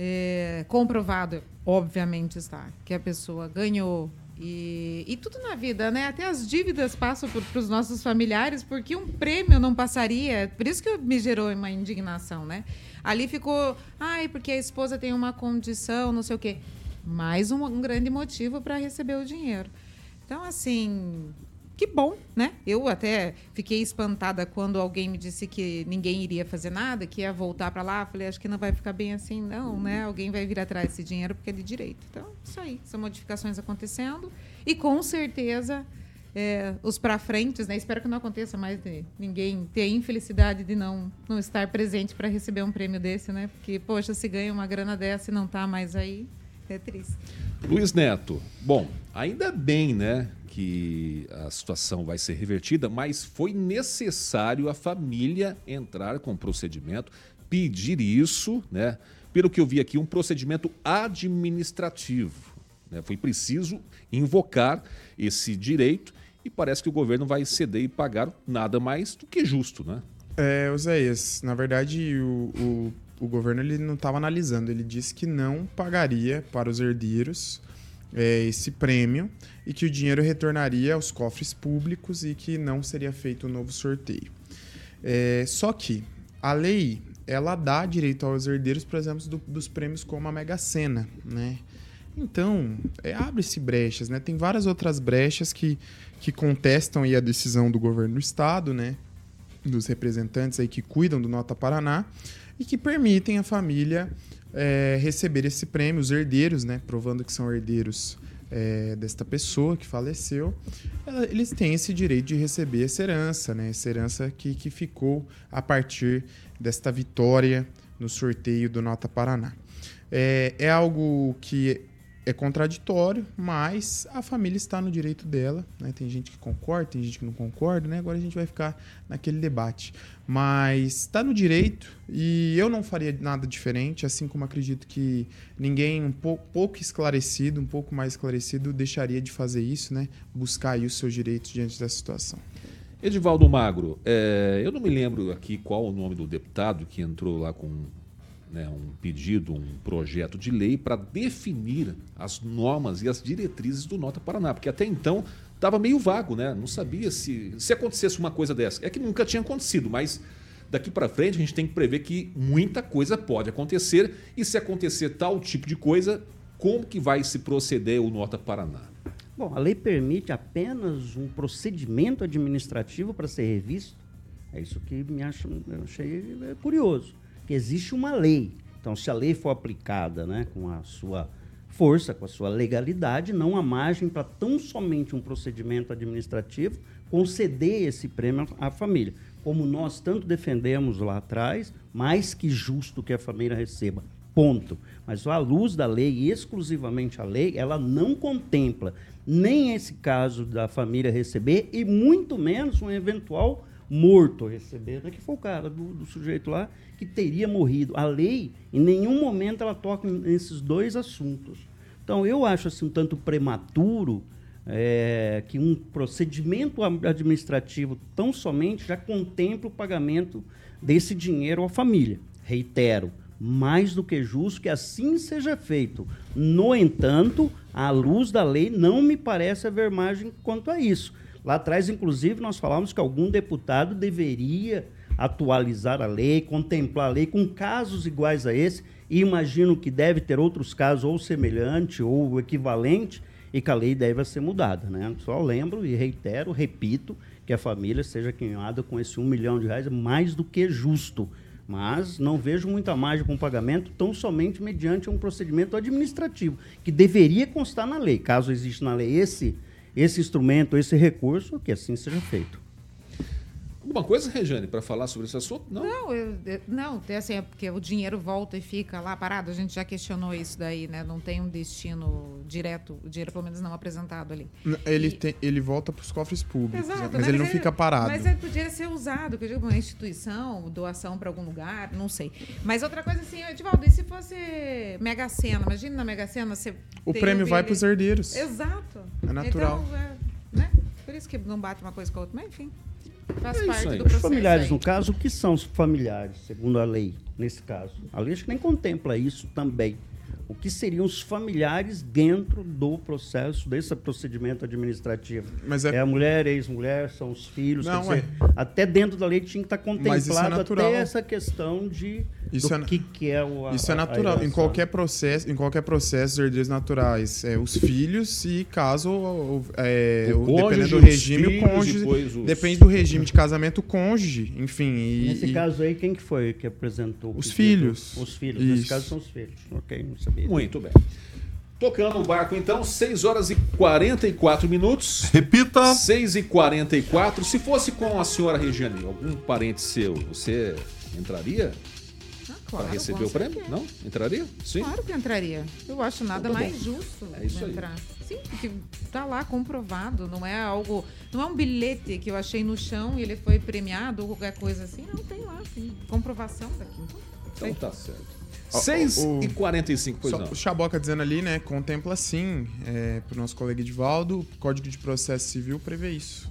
é, comprovado, obviamente está, que a pessoa ganhou. E, e tudo na vida, né? Até as dívidas passam para os nossos familiares, porque um prêmio não passaria. Por isso que me gerou uma indignação, né? Ali ficou, ai, porque a esposa tem uma condição, não sei o quê. Mais um, um grande motivo para receber o dinheiro. Então, assim, que bom, né? Eu até fiquei espantada quando alguém me disse que ninguém iria fazer nada, que ia voltar para lá. Falei, acho que não vai ficar bem assim, não, né? Alguém vai vir atrás desse dinheiro porque é de direito. Então, isso aí, são modificações acontecendo e com certeza é, os para frentes, né? Espero que não aconteça mais de ninguém ter a infelicidade de não, não estar presente para receber um prêmio desse, né? Porque, poxa, se ganha uma grana dessa e não está mais aí, é triste. Luiz Neto, bom, ainda bem, né, que a situação vai ser revertida, mas foi necessário a família entrar com procedimento, pedir isso, né? Pelo que eu vi aqui, um procedimento administrativo. Né? Foi preciso invocar esse direito e parece que o governo vai ceder e pagar nada mais do que justo, né? É, Oséias, na verdade, o, o, o governo ele não estava analisando, ele disse que não pagaria para os herdeiros é, esse prêmio e que o dinheiro retornaria aos cofres públicos e que não seria feito um novo sorteio. É, só que a lei ela dá direito aos herdeiros, por exemplo, do, dos prêmios como a Mega Sena, né? Então, é, abre-se brechas, né? Tem várias outras brechas que, que contestam aí a decisão do governo do estado, né? Dos representantes aí que cuidam do Nota Paraná e que permitem a família é, receber esse prêmio, os herdeiros, né, provando que são herdeiros é, desta pessoa que faleceu, ela, eles têm esse direito de receber essa herança, né, essa herança que, que ficou a partir desta vitória no sorteio do Nota Paraná. É, é algo que é contraditório, mas a família está no direito dela. Né? Tem gente que concorda, tem gente que não concorda, né? Agora a gente vai ficar naquele debate. Mas está no direito e eu não faria nada diferente, assim como acredito que ninguém um pouco, pouco esclarecido, um pouco mais esclarecido, deixaria de fazer isso, né? Buscar aí os seus direitos diante dessa situação. Edivaldo Magro, é, eu não me lembro aqui qual o nome do deputado que entrou lá com né, um pedido, um projeto de lei para definir as normas e as diretrizes do Nota Paraná, porque até então estava meio vago, né? Não sabia se se acontecesse uma coisa dessa. É que nunca tinha acontecido, mas daqui para frente a gente tem que prever que muita coisa pode acontecer e se acontecer tal tipo de coisa, como que vai se proceder o Nota Paraná? Bom, a lei permite apenas um procedimento administrativo para ser revisto. É isso que me acho, eu achei curioso existe uma lei. Então, se a lei for aplicada né, com a sua força, com a sua legalidade, não há margem para tão somente um procedimento administrativo conceder esse prêmio à família. Como nós tanto defendemos lá atrás, mais que justo que a família receba. Ponto. Mas à luz da lei, e exclusivamente a lei, ela não contempla nem esse caso da família receber e muito menos um eventual morto recebendo, que foi o cara do, do, sujeito lá que teria morrido. A lei, em nenhum momento, ela toca nesses dois assuntos. Então, eu acho assim um tanto prematuro é, que um procedimento administrativo tão somente já contempla o pagamento desse dinheiro à família. Reitero, mais do que justo que assim seja feito. No entanto, à luz da lei, não me parece haver margem quanto a isso. Lá atrás, inclusive, nós falávamos que algum deputado deveria atualizar a lei, contemplar a lei com casos iguais a esse, e imagino que deve ter outros casos ou semelhante ou equivalente, e que a lei deve ser mudada. Né? Só lembro e reitero, repito, que a família seja queimada com esse um milhão de reais é mais do que justo. Mas não vejo muita margem para um pagamento tão somente mediante um procedimento administrativo, que deveria constar na lei. Caso exista na lei esse, esse instrumento, esse recurso, que assim seja feito. Alguma coisa, Rejane, para falar sobre esse assunto? Não. Não, eu, eu- não, tem assim, é porque o dinheiro volta e fica lá parado. A gente já questionou isso daí, né? Não tem um destino direto, o dinheiro pelo menos não apresentado ali. Ele, E- tem, ele volta para os cofres públicos, Exato, né? mas né? ele não fica parado. Mas ele podia ser usado, que eu digo, uma instituição, doação para algum lugar, não sei. Mas outra coisa assim, Edivaldo, e se fosse Mega Sena? Imagina na Mega Sena você. O prêmio vai para os herdeiros. Exato. É natural. Então, é, né? Por isso que não bate uma coisa com a outra, mas enfim. Faz É parte do Os processo. Os familiares, aí. no caso, o que são os familiares, segundo a lei, nesse caso? A lei acho que nem contempla isso também. O que seriam os familiares dentro do processo, desse procedimento administrativo? Mas é- a mulher, ex-mulher, são os filhos. Não, dizer, até dentro da lei tinha que estar isso é contemplado natural. até essa questão de Isso do é que, que é o a- Isso é natural. Em qualquer processo, em qualquer processo, os herdeiros naturais, é, os filhos e caso é, O o- dependendo do regime, filhos, o cônjuge os- depende do regime de casamento, o cônjuge, enfim. E, Nesse e- caso aí, quem que foi que apresentou? Os filhos. Os filhos. Nesse Isso. caso são os filhos. Ok, não sabia. Muito bem. Tocando o barco, então, 6 horas e 44 minutos. Repita. 6 e 44 Se fosse com a senhora Regiane, algum parente seu, você entraria Ah, para claro, receber com o prêmio? Não? Entraria? Sim. Claro que entraria. Eu acho nada Então tá mais justo É isso aí. entrar. Sim, porque tá lá comprovado, não é algo, não é um bilhete que eu achei no chão e ele foi premiado ou qualquer coisa assim, não tem lá, tem comprovação daquilo. Então tá certo. Ó, 6 o- e 45 pois Só não. o Chaboca dizendo ali, né? Contempla sim, é, pro nosso colega Edivaldo, o Código de Processo Civil prevê isso.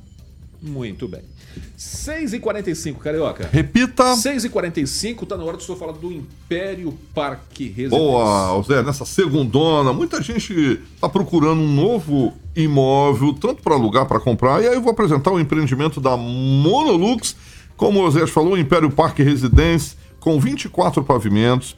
Muito bem. 6 e 45 Carioca. Repita. 6 e 45 tá na hora do senhor falar do Império Parque Residência. Boa, Zé, nessa segundona, muita gente está procurando um novo imóvel, tanto para alugar, para comprar. E aí eu vou apresentar o empreendimento da Monolux, como o Zé falou, Império Parque Residência, com 24 pavimentos.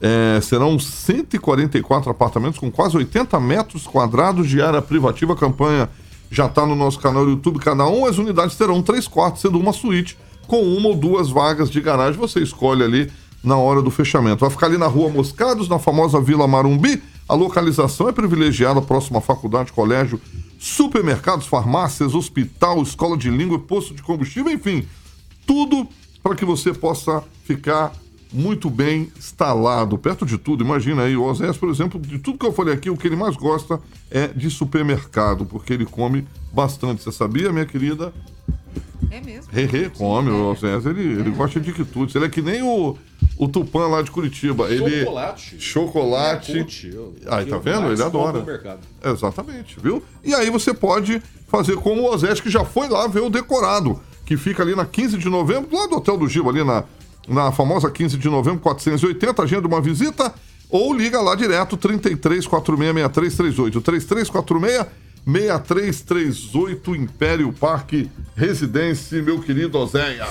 É, serão 144 apartamentos com quase 80 metros quadrados de área privativa. A campanha já está no nosso canal do YouTube. Cada um, as unidades terão três quartos, sendo uma suíte com uma ou duas vagas de garagem. Você escolhe ali na hora do fechamento. Vai ficar ali na Rua Moscados, na famosa Vila Marumbi. A localização é privilegiada, próxima à faculdade, colégio, supermercados, farmácias, hospital, escola de língua, posto de combustível, enfim, tudo para que você possa ficar muito bem instalado, perto de tudo. Imagina aí, o Osés, por exemplo, de tudo que eu falei aqui, o que ele mais gosta é de supermercado, porque ele come bastante. Você sabia, minha querida? É mesmo? Rê, rê, come, o Osés, ele, ele gosta de quitutes. Ele é que nem o, o Tupã lá de Curitiba. Ele, Chocolate. Chocolate. Yakult, eu- Aí, tá vendo? Ele adora. Exatamente, viu? E aí você pode fazer como o Ozete, que já foi lá ver o decorado, que fica ali na 15 de novembro, lá do Hotel do Gil, ali na, na famosa 15 de novembro, 480, agenda uma visita, ou liga lá direto, 33 46 6338, 3346 6338, Império Parque Residência, meu querido Oséias.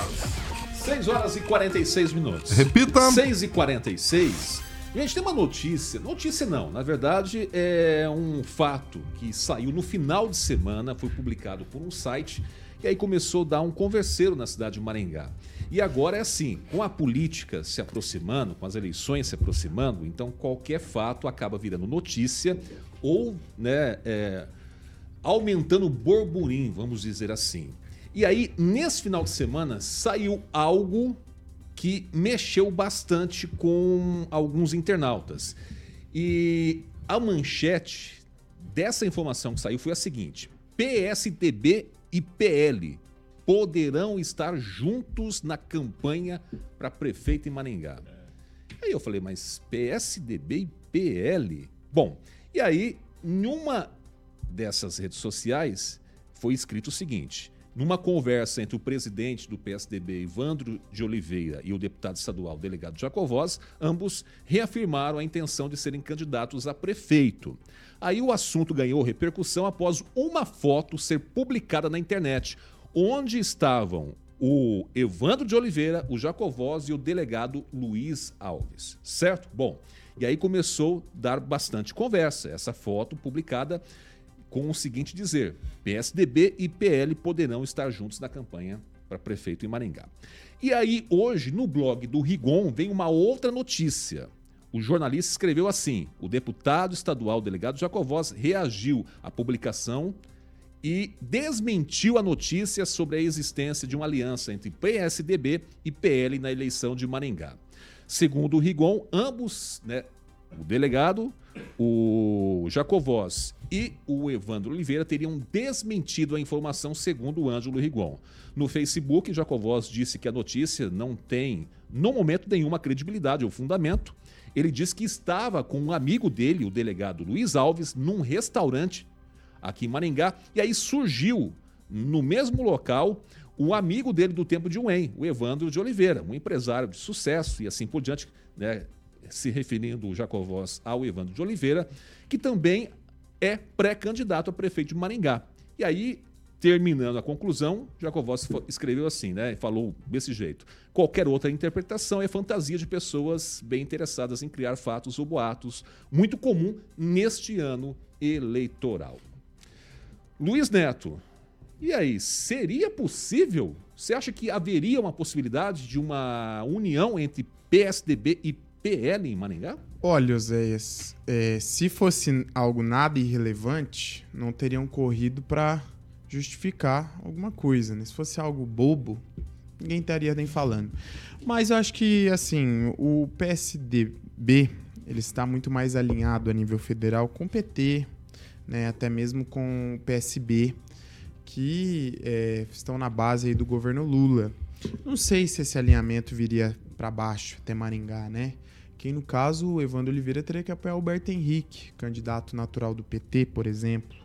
6 horas e 46 minutos. Repita. 6 e 46. Gente, tem uma notícia. Notícia não, na verdade é um fato que saiu no final de semana, foi publicado por um site e aí começou a dar um converseiro na cidade de Maringá. E agora é assim, com a política se aproximando, com as eleições se aproximando, então qualquer fato acaba virando notícia ou, né, é, aumentando o burburinho, vamos dizer assim. E aí, nesse final de semana, saiu algo que mexeu bastante com alguns internautas. E a manchete dessa informação que saiu foi a seguinte: PSDB e PL poderão estar juntos na campanha para prefeito em Maringá. Aí eu falei, mas PSDB e PL? Bom, e aí, numa dessas redes sociais, foi escrito o seguinte: numa conversa entre o presidente do PSDB, Ivandro de Oliveira, e o deputado estadual, delegado Jacovós, ambos reafirmaram a intenção de serem candidatos a prefeito. Aí o assunto ganhou repercussão após uma foto ser publicada na internet, onde estavam o Evandro de Oliveira, o Jacovós e o delegado Luiz Alves, certo? Bom, e aí começou a dar bastante conversa. Essa foto publicada com o seguinte dizer: PSDB e PL poderão estar juntos na campanha para prefeito em Maringá. E aí, hoje, no blog do Rigon, vem uma outra notícia. O jornalista escreveu assim: o deputado estadual delegado Jacovós reagiu à publicação e desmentiu a notícia sobre a existência de uma aliança entre PSDB e PL na eleição de Maringá. Segundo o Rigon, ambos, né, o delegado, o Jacovós e o Evandro Oliveira teriam desmentido a informação, segundo o Ângelo Rigon. No Facebook, Jacovós disse que a notícia não tem, no momento, nenhuma credibilidade ou fundamento. Ele disse que estava com um amigo dele, o delegado Luiz Alves, num restaurante aqui em Maringá, e aí surgiu no mesmo local o amigo dele do tempo de Wayne, o Evandro de Oliveira, um empresário de sucesso e assim por diante, né, se referindo o Jacovós ao Evandro de Oliveira, que também é pré-candidato a prefeito de Maringá. E aí, terminando a conclusão, Jacovós escreveu assim, né? Falou desse jeito. Qualquer outra interpretação é fantasia de pessoas bem interessadas em criar fatos ou boatos, muito comum neste ano eleitoral. Luiz Neto, e aí, seria possível? Você acha que haveria uma possibilidade de uma união entre PSDB e PL em Maringá? Olha, Oséias, é, se fosse algo nada irrelevante, não teriam corrido para justificar alguma coisa, né? Se fosse algo bobo, ninguém estaria nem falando. Mas eu acho que, assim, o PSDB, ele está muito mais alinhado a nível federal com o PT, né? Até mesmo com o PSB, que é, estão na base do governo Lula. Não sei se esse alinhamento viria para baixo, até Maringá, né? que no caso o Evandro Oliveira teria que apoiar o Alberto Henrique, candidato natural do PT, por exemplo,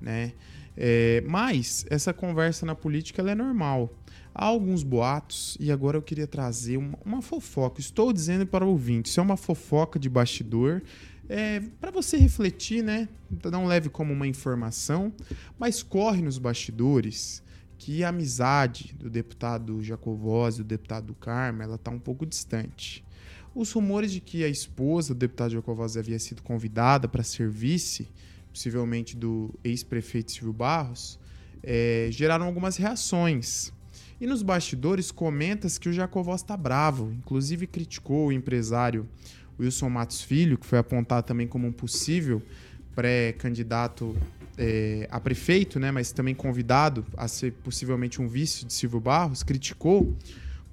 né? É, mas essa conversa na política é normal. Há alguns boatos e agora eu queria trazer uma, uma fofoca. Estou dizendo para o ouvinte, isso é uma fofoca de bastidor. É, para você refletir, né? Não leve como uma informação, mas corre nos bastidores que a amizade do deputado Jacovós e do deputado Carmo, ela está um pouco distante. Os rumores de que a esposa do deputado Jacovaz havia sido convidada para ser vice, possivelmente do ex-prefeito Silvio Barros, é, geraram algumas reações. E nos bastidores comenta-se que o Jacovós está bravo, inclusive criticou o empresário Wilson Matos Filho, que foi apontado também como um possível pré-candidato é, a prefeito, né, mas também convidado a ser possivelmente um vice de Silvio Barros, criticou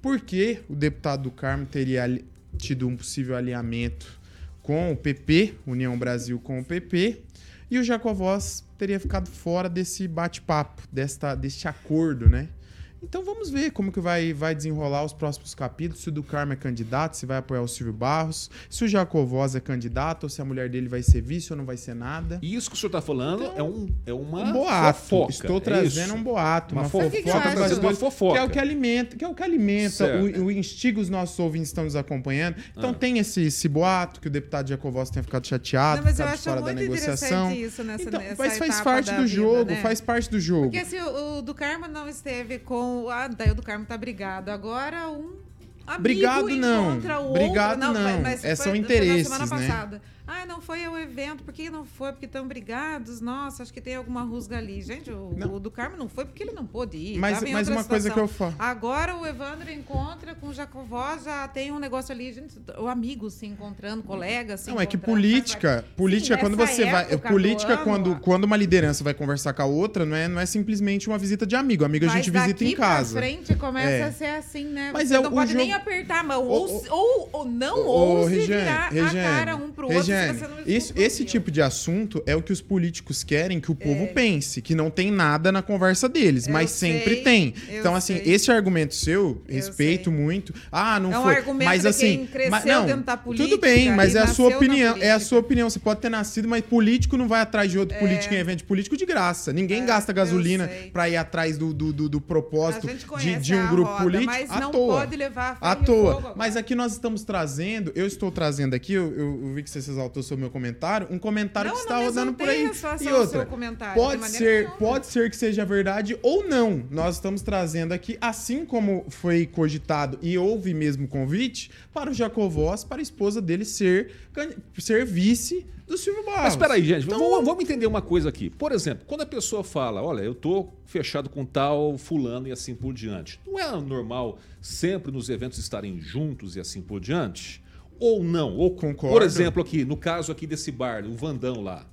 porque o deputado do Carmo teria tido um possível alinhamento com o PP, União Brasil com o PP, e o Jacovós teria ficado fora desse bate-papo, deste acordo, né? Então vamos ver como que vai, vai desenrolar os próximos capítulos, se o do Carmo é candidato, se vai apoiar o Silvio Barros, se o Jacovós é candidato, ou se a mulher dele vai ser vice ou não vai ser nada. Isso que o senhor está falando então, é, um, é uma um boato. Fofoca. Estou é trazendo é um boato, uma, uma fofoca, fofoca, uma fofoca. Que é o que alimenta, que é o que alimenta o, o instiga os nossos ouvintes estão nos acompanhando. Então ah. tem esse, esse boato que o deputado Jacovós tenha ficado chateado, não, ficado fora da negociação. Isso nessa, então, nessa mas faz parte do vida, jogo, né? faz parte do jogo. Porque se o, o do Carmo não esteve com ah, daí o do Carmo tá brigado. Agora um amigo brigado não. encontra o brigado outro. Não. Mas é, são interesses, foi na semana né? passada. Ah, não foi o evento, por que não foi? Porque estão brigados? Nossa, acho que tem alguma rusga ali. Gente, o, o, do Carmo não foi porque ele não pôde ir. Mas, mas uma situação. coisa que eu falo. Agora o Evandro encontra com o Jacovó, já tem um negócio ali, gente, o amigo se encontrando, colegas se Não, é que política, política Sim, quando você vai, política ano, quando, quando uma liderança vai conversar com a outra, não é, não é simplesmente uma visita de amigo, amigo a gente visita em casa. Pra frente começa é. a ser assim, né? Mas você é, não pode jogo... nem apertar a mão, o, ou, ou, ou, não, ou se virar a cara um pro outro, isso, esse tipo de assunto é o que os políticos querem que o povo é. pense, que não tem nada na conversa deles, eu mas sei, sempre tem. Então, assim, sei. esse argumento seu, respeito muito. Ah, não é um foi. Argumento mas assim, mas, não, política, tudo bem, mas é a sua opinião. É a sua opinião. Você pode ter nascido, mas político não vai atrás de outro é. político em evento político de graça. Ninguém é, gasta gasolina para ir atrás do, do, do, do propósito de, de, um grupo roda, político. Mas à não toa. pode levar à toa. Mas aqui nós estamos trazendo, eu estou trazendo aqui, eu, eu, vi que você se exaltou ressaltou sobre o meu comentário, um comentário Não, que está rodando por aí. sua- E outra, seu comentário, de pode ser, nenhuma. pode ser que seja verdade ou não. Nós estamos trazendo aqui, assim como foi cogitado e houve mesmo convite, para o Jacovós, para a esposa dele ser, ser vice do Silvio Barros. Mas espera aí, gente, Então, vamos, vamos entender uma coisa aqui. Por exemplo, quando a pessoa fala, olha, eu tô fechado com tal fulano e assim por diante, não é normal sempre nos eventos estarem juntos e assim por diante? Ou não? Ou, Concordo. Por exemplo, aqui, no caso aqui desse bar, o Vandão lá.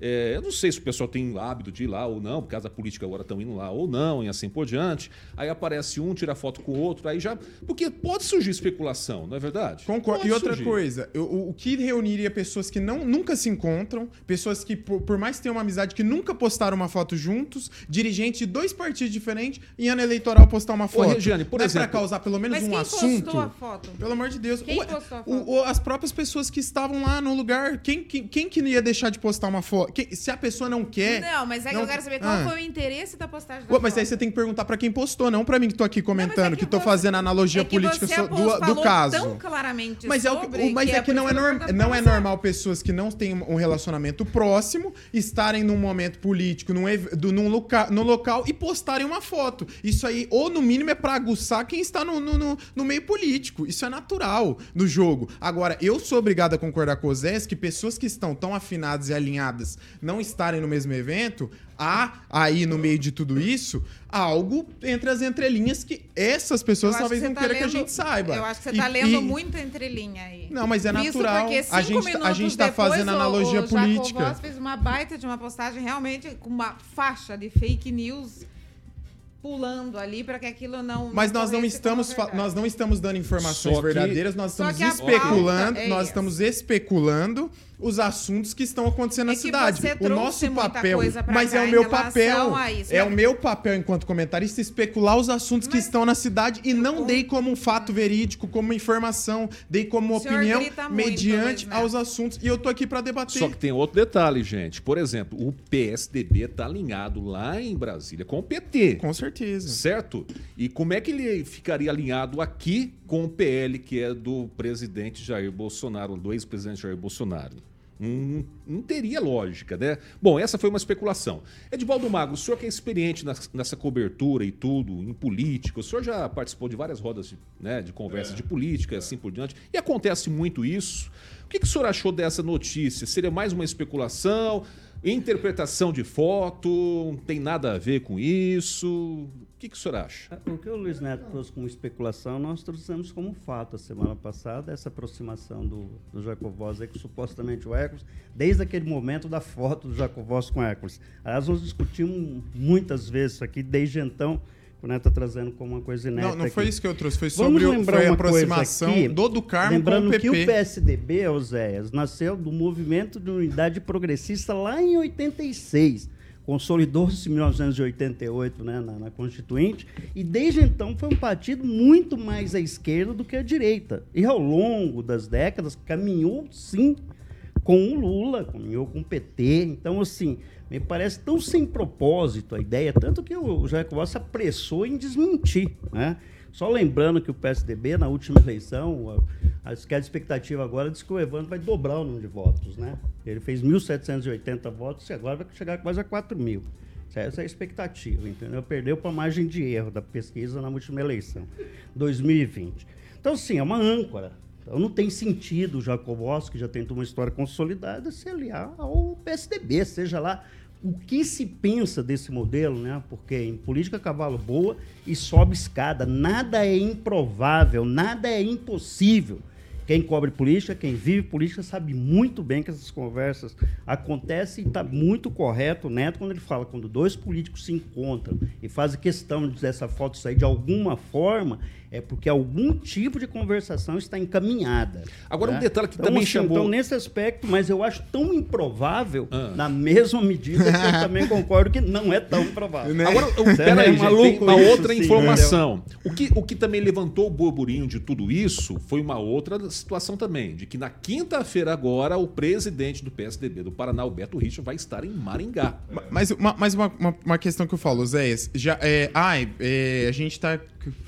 É, eu não sei se o pessoal tem hábito de ir lá ou não, por causa da política agora estão indo lá ou não, e assim por diante. Aí aparece um, tira foto com o outro, aí já. Porque pode surgir especulação, não é verdade? Concordo. Pode E outra surgir. coisa, o, o que reuniria pessoas que não, nunca se encontram, pessoas que, por, por mais que tenham uma amizade, que nunca postaram uma foto juntos, dirigentes de dois partidos diferentes, em ano eleitoral postar uma foto. Regiane, por Não exemplo- É pra causar pelo menos Mas um quem assunto. postou a foto? Pelo amor de Deus. Quem Ué, postou a o- foto? o- as próprias pessoas que estavam lá no lugar, quem, quem, quem que ia deixar de postar uma foto? Quem- se a pessoa não quer. Não, mas é que não- eu quero saber qual Ah. foi o interesse da postagem da Ué, mas aí você tem que perguntar pra quem postou, não pra mim que tô aqui comentando, Não, é que, tô você- fazendo analogia é que política so- do, do caso. tão claramente Mas é, o que- mas que é, que por não é, norm- não é normal pessoas que não têm um relacionamento próximo estarem num momento político, num, do- num loca, no local e postarem uma foto. Isso aí, ou no mínimo, é pra aguçar quem está no, no, no- no meio político. Isso é natural no jogo. Agora, eu sou obrigado a concordar com o Zé que pessoas que estão tão afinadas e alinhadas não estarem no mesmo evento, há aí no meio de tudo isso algo entre as entrelinhas que essas pessoas talvez que não tá queiram que a gente saiba. Eu acho que você E- tá lendo e- muito entrelinha aí. Não, mas é Isso natural. porque A cinco gente, a minutos gente tá depois, fazendo o- analogia o Jacob política. Voss fez uma baita de uma postagem realmente com uma faixa de fake news pulando ali para que aquilo não Mas nós não estamos nós não estamos dando informações que- verdadeiras, nós estamos a especulando, é nós essa. estamos especulando os assuntos que estão acontecendo É na que cidade. O nosso papel, coisa pra mas cá é o meu papel, isso, é né? o meu papel enquanto comentarista especular os assuntos que Mas- estão na cidade e não dei como um fato verídico, como informação, dei como opinião mediante Luiz Neto. aos assuntos e eu tô aqui pra debater. Só que tem outro detalhe, gente. Por exemplo, o PSDB está alinhado lá em Brasília com o PT. Com certeza. Certo? E como é que ele ficaria alinhado aqui com o PL, que é do presidente Jair Bolsonaro, do ex-presidente Jair Bolsonaro? Não, não teria lógica, né? Bom, essa foi uma especulação. Edivaldo Magro, o senhor que é experiente nessa cobertura e tudo, em política, o senhor já participou de várias rodas de, né, de conversa de política e assim por diante, e acontece muito isso. O que, que o senhor achou dessa notícia? Seria mais uma especulação? Interpretação de foto? Não tem nada a ver com isso? O que, que o senhor acha? O que o Luiz Neto trouxe como especulação, nós trouxemos como fato a semana passada, essa aproximação do, do Jacovós aí com supostamente o Hércules, desde aquele momento da foto do Jacovós com Hércules. Aliás, nós discutimos muitas vezes isso aqui, desde então, o Neto está trazendo como uma coisa inédita. Não, não foi aqui. isso que eu trouxe, foi Vamos sobre o, lembrar foi a aproximação aqui, do do Carmo Lembrando com o PP. que o PSDB, Oséias, nasceu do movimento de unidade progressista lá em 86. Consolidou-se em 1988 né, na, na Constituinte, e desde então foi um partido muito mais à esquerda do que à direita. E ao longo das décadas caminhou sim com o Lula, caminhou com o PT. Então, assim, me parece tão sem propósito a ideia, tanto que o Jair Costa apressou em desmentir. Né? Só lembrando que o PSDB, na última eleição, a, a, expectativa agora diz que o Evandro vai dobrar o número de votos. Né? Ele fez 1.780 votos e agora vai chegar quase a 4 mil. Essa é a expectativa, entendeu? Perdeu para a margem de erro da pesquisa na última eleição, 2020. Então, sim, é uma âncora. Então, não tem sentido o Jacobowski, que já tem uma história consolidada, se aliar ao PSDB, seja lá o que se pensa desse modelo, né? Porque em política cavalo boa e sobe escada, nada é improvável, nada é impossível. Quem cobre política, quem vive política, sabe muito bem que essas conversas acontecem e está muito correto o Neto quando ele fala quando dois políticos se encontram e fazem questão de essa foto sair de alguma forma, é porque algum tipo de conversação está encaminhada. Agora, né? um detalhe que então, também assim, chamou- Então, nesse aspecto, mas eu acho tão improvável, Ah. na mesma medida que eu também concordo que não é tão provável. Agora, Certo? o- peraí, É gente, maluco tem uma isso, outra sim, informação. O que, o que também levantou o burburinho de tudo isso foi uma outra situação também, de que na quinta-feira agora o presidente do PSDB do Paraná, o Beto Richa, vai estar em Maringá. Mas, uma, mas uma, uma, uma questão que eu falo, Zé, já, é, ai, é, a gente tá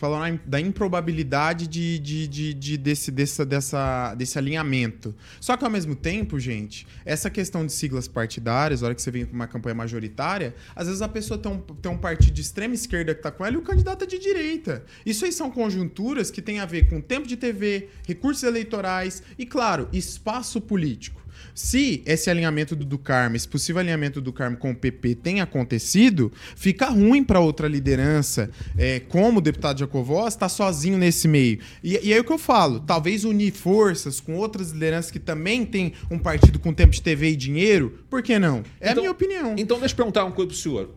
na- da improbabilidade de, de, de, de- desse, dessa, dessa, desse alinhamento. Só que ao mesmo tempo, gente, essa questão de siglas partidárias, a hora que você vem com uma campanha majoritária, às vezes a pessoa tem um, tem um partido de extrema esquerda que tá com ela e o candidato é de direita. Isso aí são conjunturas que têm a ver com tempo de TV, recursos eleitorais e, claro, espaço político. Se esse alinhamento do, Carmo, esse possível alinhamento do Carmo com o PP tem acontecido, fica ruim para outra liderança, é, como o deputado Jacovós, estar sozinho nesse meio. E, e aí o que eu falo, talvez unir forças com outras lideranças que também têm um partido com tempo de TV e dinheiro, por que não? É a Então- minha opinião. Então deixa eu perguntar uma coisa pro senhor.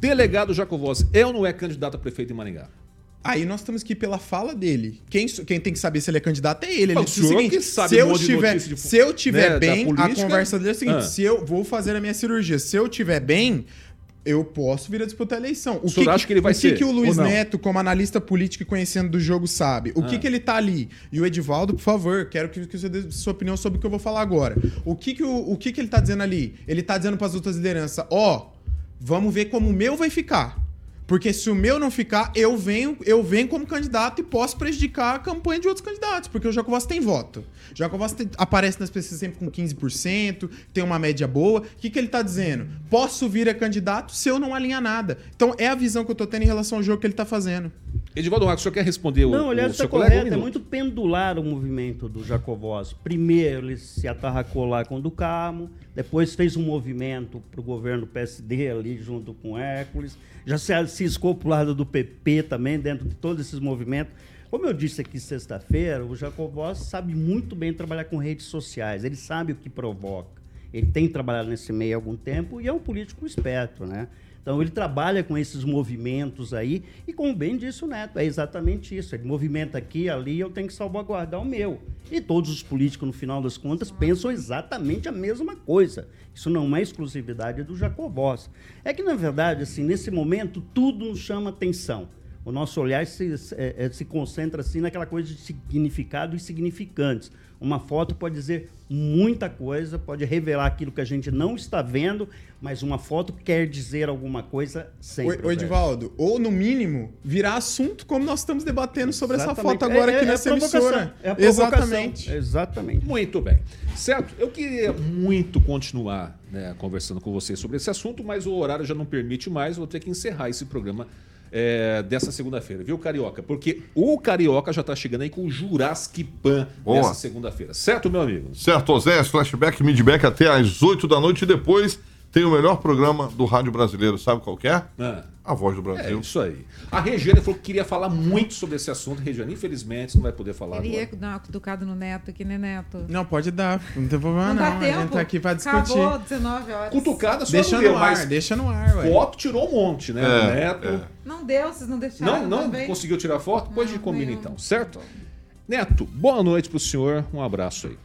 Delegado Jacovós é ou não é candidato a prefeito em Maringá? Aí nós temos que ir pela fala dele. Quem, quem tem que saber se ele é candidato é ele. Ele O disse senhor que sabe se eu tiver, de- se eu tiver né, bem, a conversa dele é o seguinte: Ah. se eu vou fazer a minha cirurgia, se eu tiver bem, eu posso vir a disputar a eleição. O, senhor acha que ele vai o que ser, que o Luiz? Neto, como analista político e conhecendo do jogo, sabe? O que, Ah. que ele tá ali? E o Edivaldo, por favor, quero que, que você dê sua opinião sobre o que eu vou falar agora. O que, que, o, o que, que ele tá dizendo ali? Ele tá dizendo para as outras lideranças: ó, vamos ver como o meu vai ficar. Porque se o meu não ficar, eu venho, eu venho como candidato e posso prejudicar a campanha de outros candidatos, porque o Jacovós tem voto. O tem- aparece nas pesquisas sempre com 15%, tem uma média boa. O que, que ele tá dizendo? Posso vir a candidato se eu não alinhar nada. Então é a visão que eu tô tendo em relação ao jogo que ele tá fazendo. Edivaldo Marcos, o senhor quer responder o, Não, o aliás, seu está colega? Um correto. É muito pendular o movimento do Jacovós. Primeiro, ele se atarracou lá com o do Carmo, depois fez um movimento para o governo PSD ali, junto com Hércules. Já se ciscou para o lado do PP também, dentro de todos esses movimentos. Como eu disse aqui sexta-feira, o Jacovós sabe muito bem trabalhar com redes sociais. Ele sabe o que provoca. Ele tem trabalhado nesse meio há algum tempo e é um político esperto, né? Então ele trabalha com esses movimentos aí e como bem disse o Neto, é exatamente isso. Ele movimenta aqui, ali, eu tenho que salvaguardar o meu. E todos os políticos, no final das contas, pensam exatamente a mesma coisa. Isso não é exclusividade do Jacovós. É que, na verdade, assim, nesse momento, tudo nos chama atenção. O nosso olhar se, é, é, se concentra assim naquela coisa de significado e significantes. Uma foto pode dizer muita coisa, pode revelar aquilo que a gente não está vendo, mas uma foto quer dizer alguma coisa sempre. Ô, ô, Edivaldo, ou no mínimo, virar assunto como nós estamos debatendo sobre essa Exatamente. foto agora É- aqui é- é nessa a provocação. emissora. É a provocação. Exatamente. Exatamente. Muito bem. Certo? Eu queria muito continuar né, conversando com vocês sobre esse assunto, mas o horário já não permite mais, vou ter que encerrar esse programa é, dessa segunda-feira, viu, Carioca? Porque o Carioca já está chegando aí com o Jurassic Pan Boa. nessa segunda-feira. Certo, meu amigo? Certo, Osés, flashback, midback até às 8 da noite e depois tem o melhor programa do rádio brasileiro. Sabe qual que é? Ah. A Voz do É Brasil. isso aí. A Regiane falou que queria falar muito sobre esse assunto. Regiane, infelizmente, não vai poder falar Ele ia agora. dar uma cutucada no Neto aqui, né, Neto? Não, pode dar. Não tem problema não. dá A gente tempo. tá aqui pra discutir. Acabou, 19 horas. Cutucada só Deixa não no ar, mas deixa no ar, ué. foto tirou um monte, né? É, Neto. é. Não deu, vocês não deixaram Não, não também? conseguiu tirar foto? Pois a gente Não, combina nenhum. então, certo? Neto, boa noite pro senhor. Um abraço aí.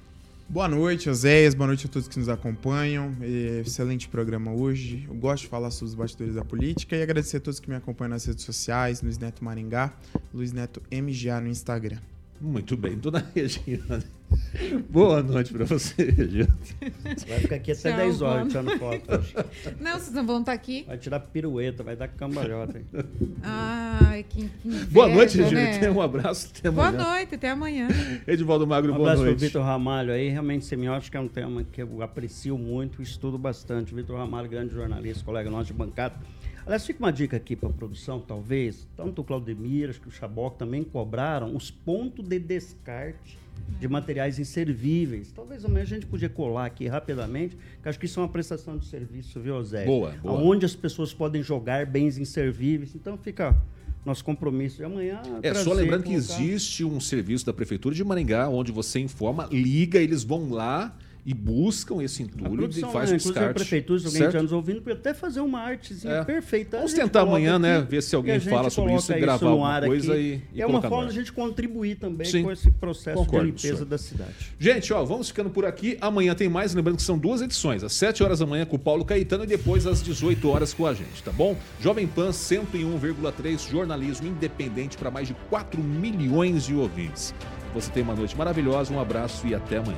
Boa noite, Oséias. Boa noite a todos que nos acompanham. Excelente programa hoje. Eu gosto de falar sobre os bastidores da política e agradecer a todos que me acompanham nas redes sociais, Luiz Neto Maringá, Luiz Neto MGA no Instagram. Muito bem, dona Regiane. Boa noite pra você, Regiane. Você vai ficar aqui até Tchau, 10 horas tirando foto. hoje. Não, vocês não vão estar aqui. Vai tirar pirueta, vai dar cambalhota. hein? Ai, que, inveja, Boa noite, Regiane. né? Um abraço. Até Boa amanhã. noite, até amanhã. Edivaldo Magro, Um boa abraço pro noite. Vitor Ramalho aí. Realmente, semiótica é um tema que eu aprecio muito, estudo bastante. Vitor Ramalho, grande jornalista, colega nosso de bancada. Aliás, fica uma dica aqui para a produção, talvez. Tanto o Claudemir, acho que o Chaboc também cobraram os pontos de descarte de materiais inservíveis. Talvez amanhã a gente podia colar aqui rapidamente, que acho que isso é uma prestação de serviço, viu, Zé? Boa, boa. Onde as pessoas podem jogar bens inservíveis. Então fica nosso compromisso de amanhã. É só lembrando que colocar. existe um serviço da Prefeitura de Maringá onde você informa, liga, eles vão lá e buscam esse entulho e faz né, o inclusive a descarte. prefeitura, se alguém estiver nos ouvindo, pode até fazer uma artezinha É. perfeita. Vamos tentar amanhã, né, aqui, ver se alguém fala sobre isso e gravar alguma coisa aqui. e- e é uma forma de a gente contribuir também Sim. com esse processo Concordo, de limpeza senhor. da cidade. Gente, ó, vamos ficando por aqui. Amanhã tem mais, lembrando que são duas edições, às 7 horas da manhã com o Paulo Caetano e depois às 18 horas com a gente, tá bom? Jovem Pan 101,3, jornalismo independente para mais de 4 milhões de ouvintes. Você tem uma noite maravilhosa, um abraço e até amanhã.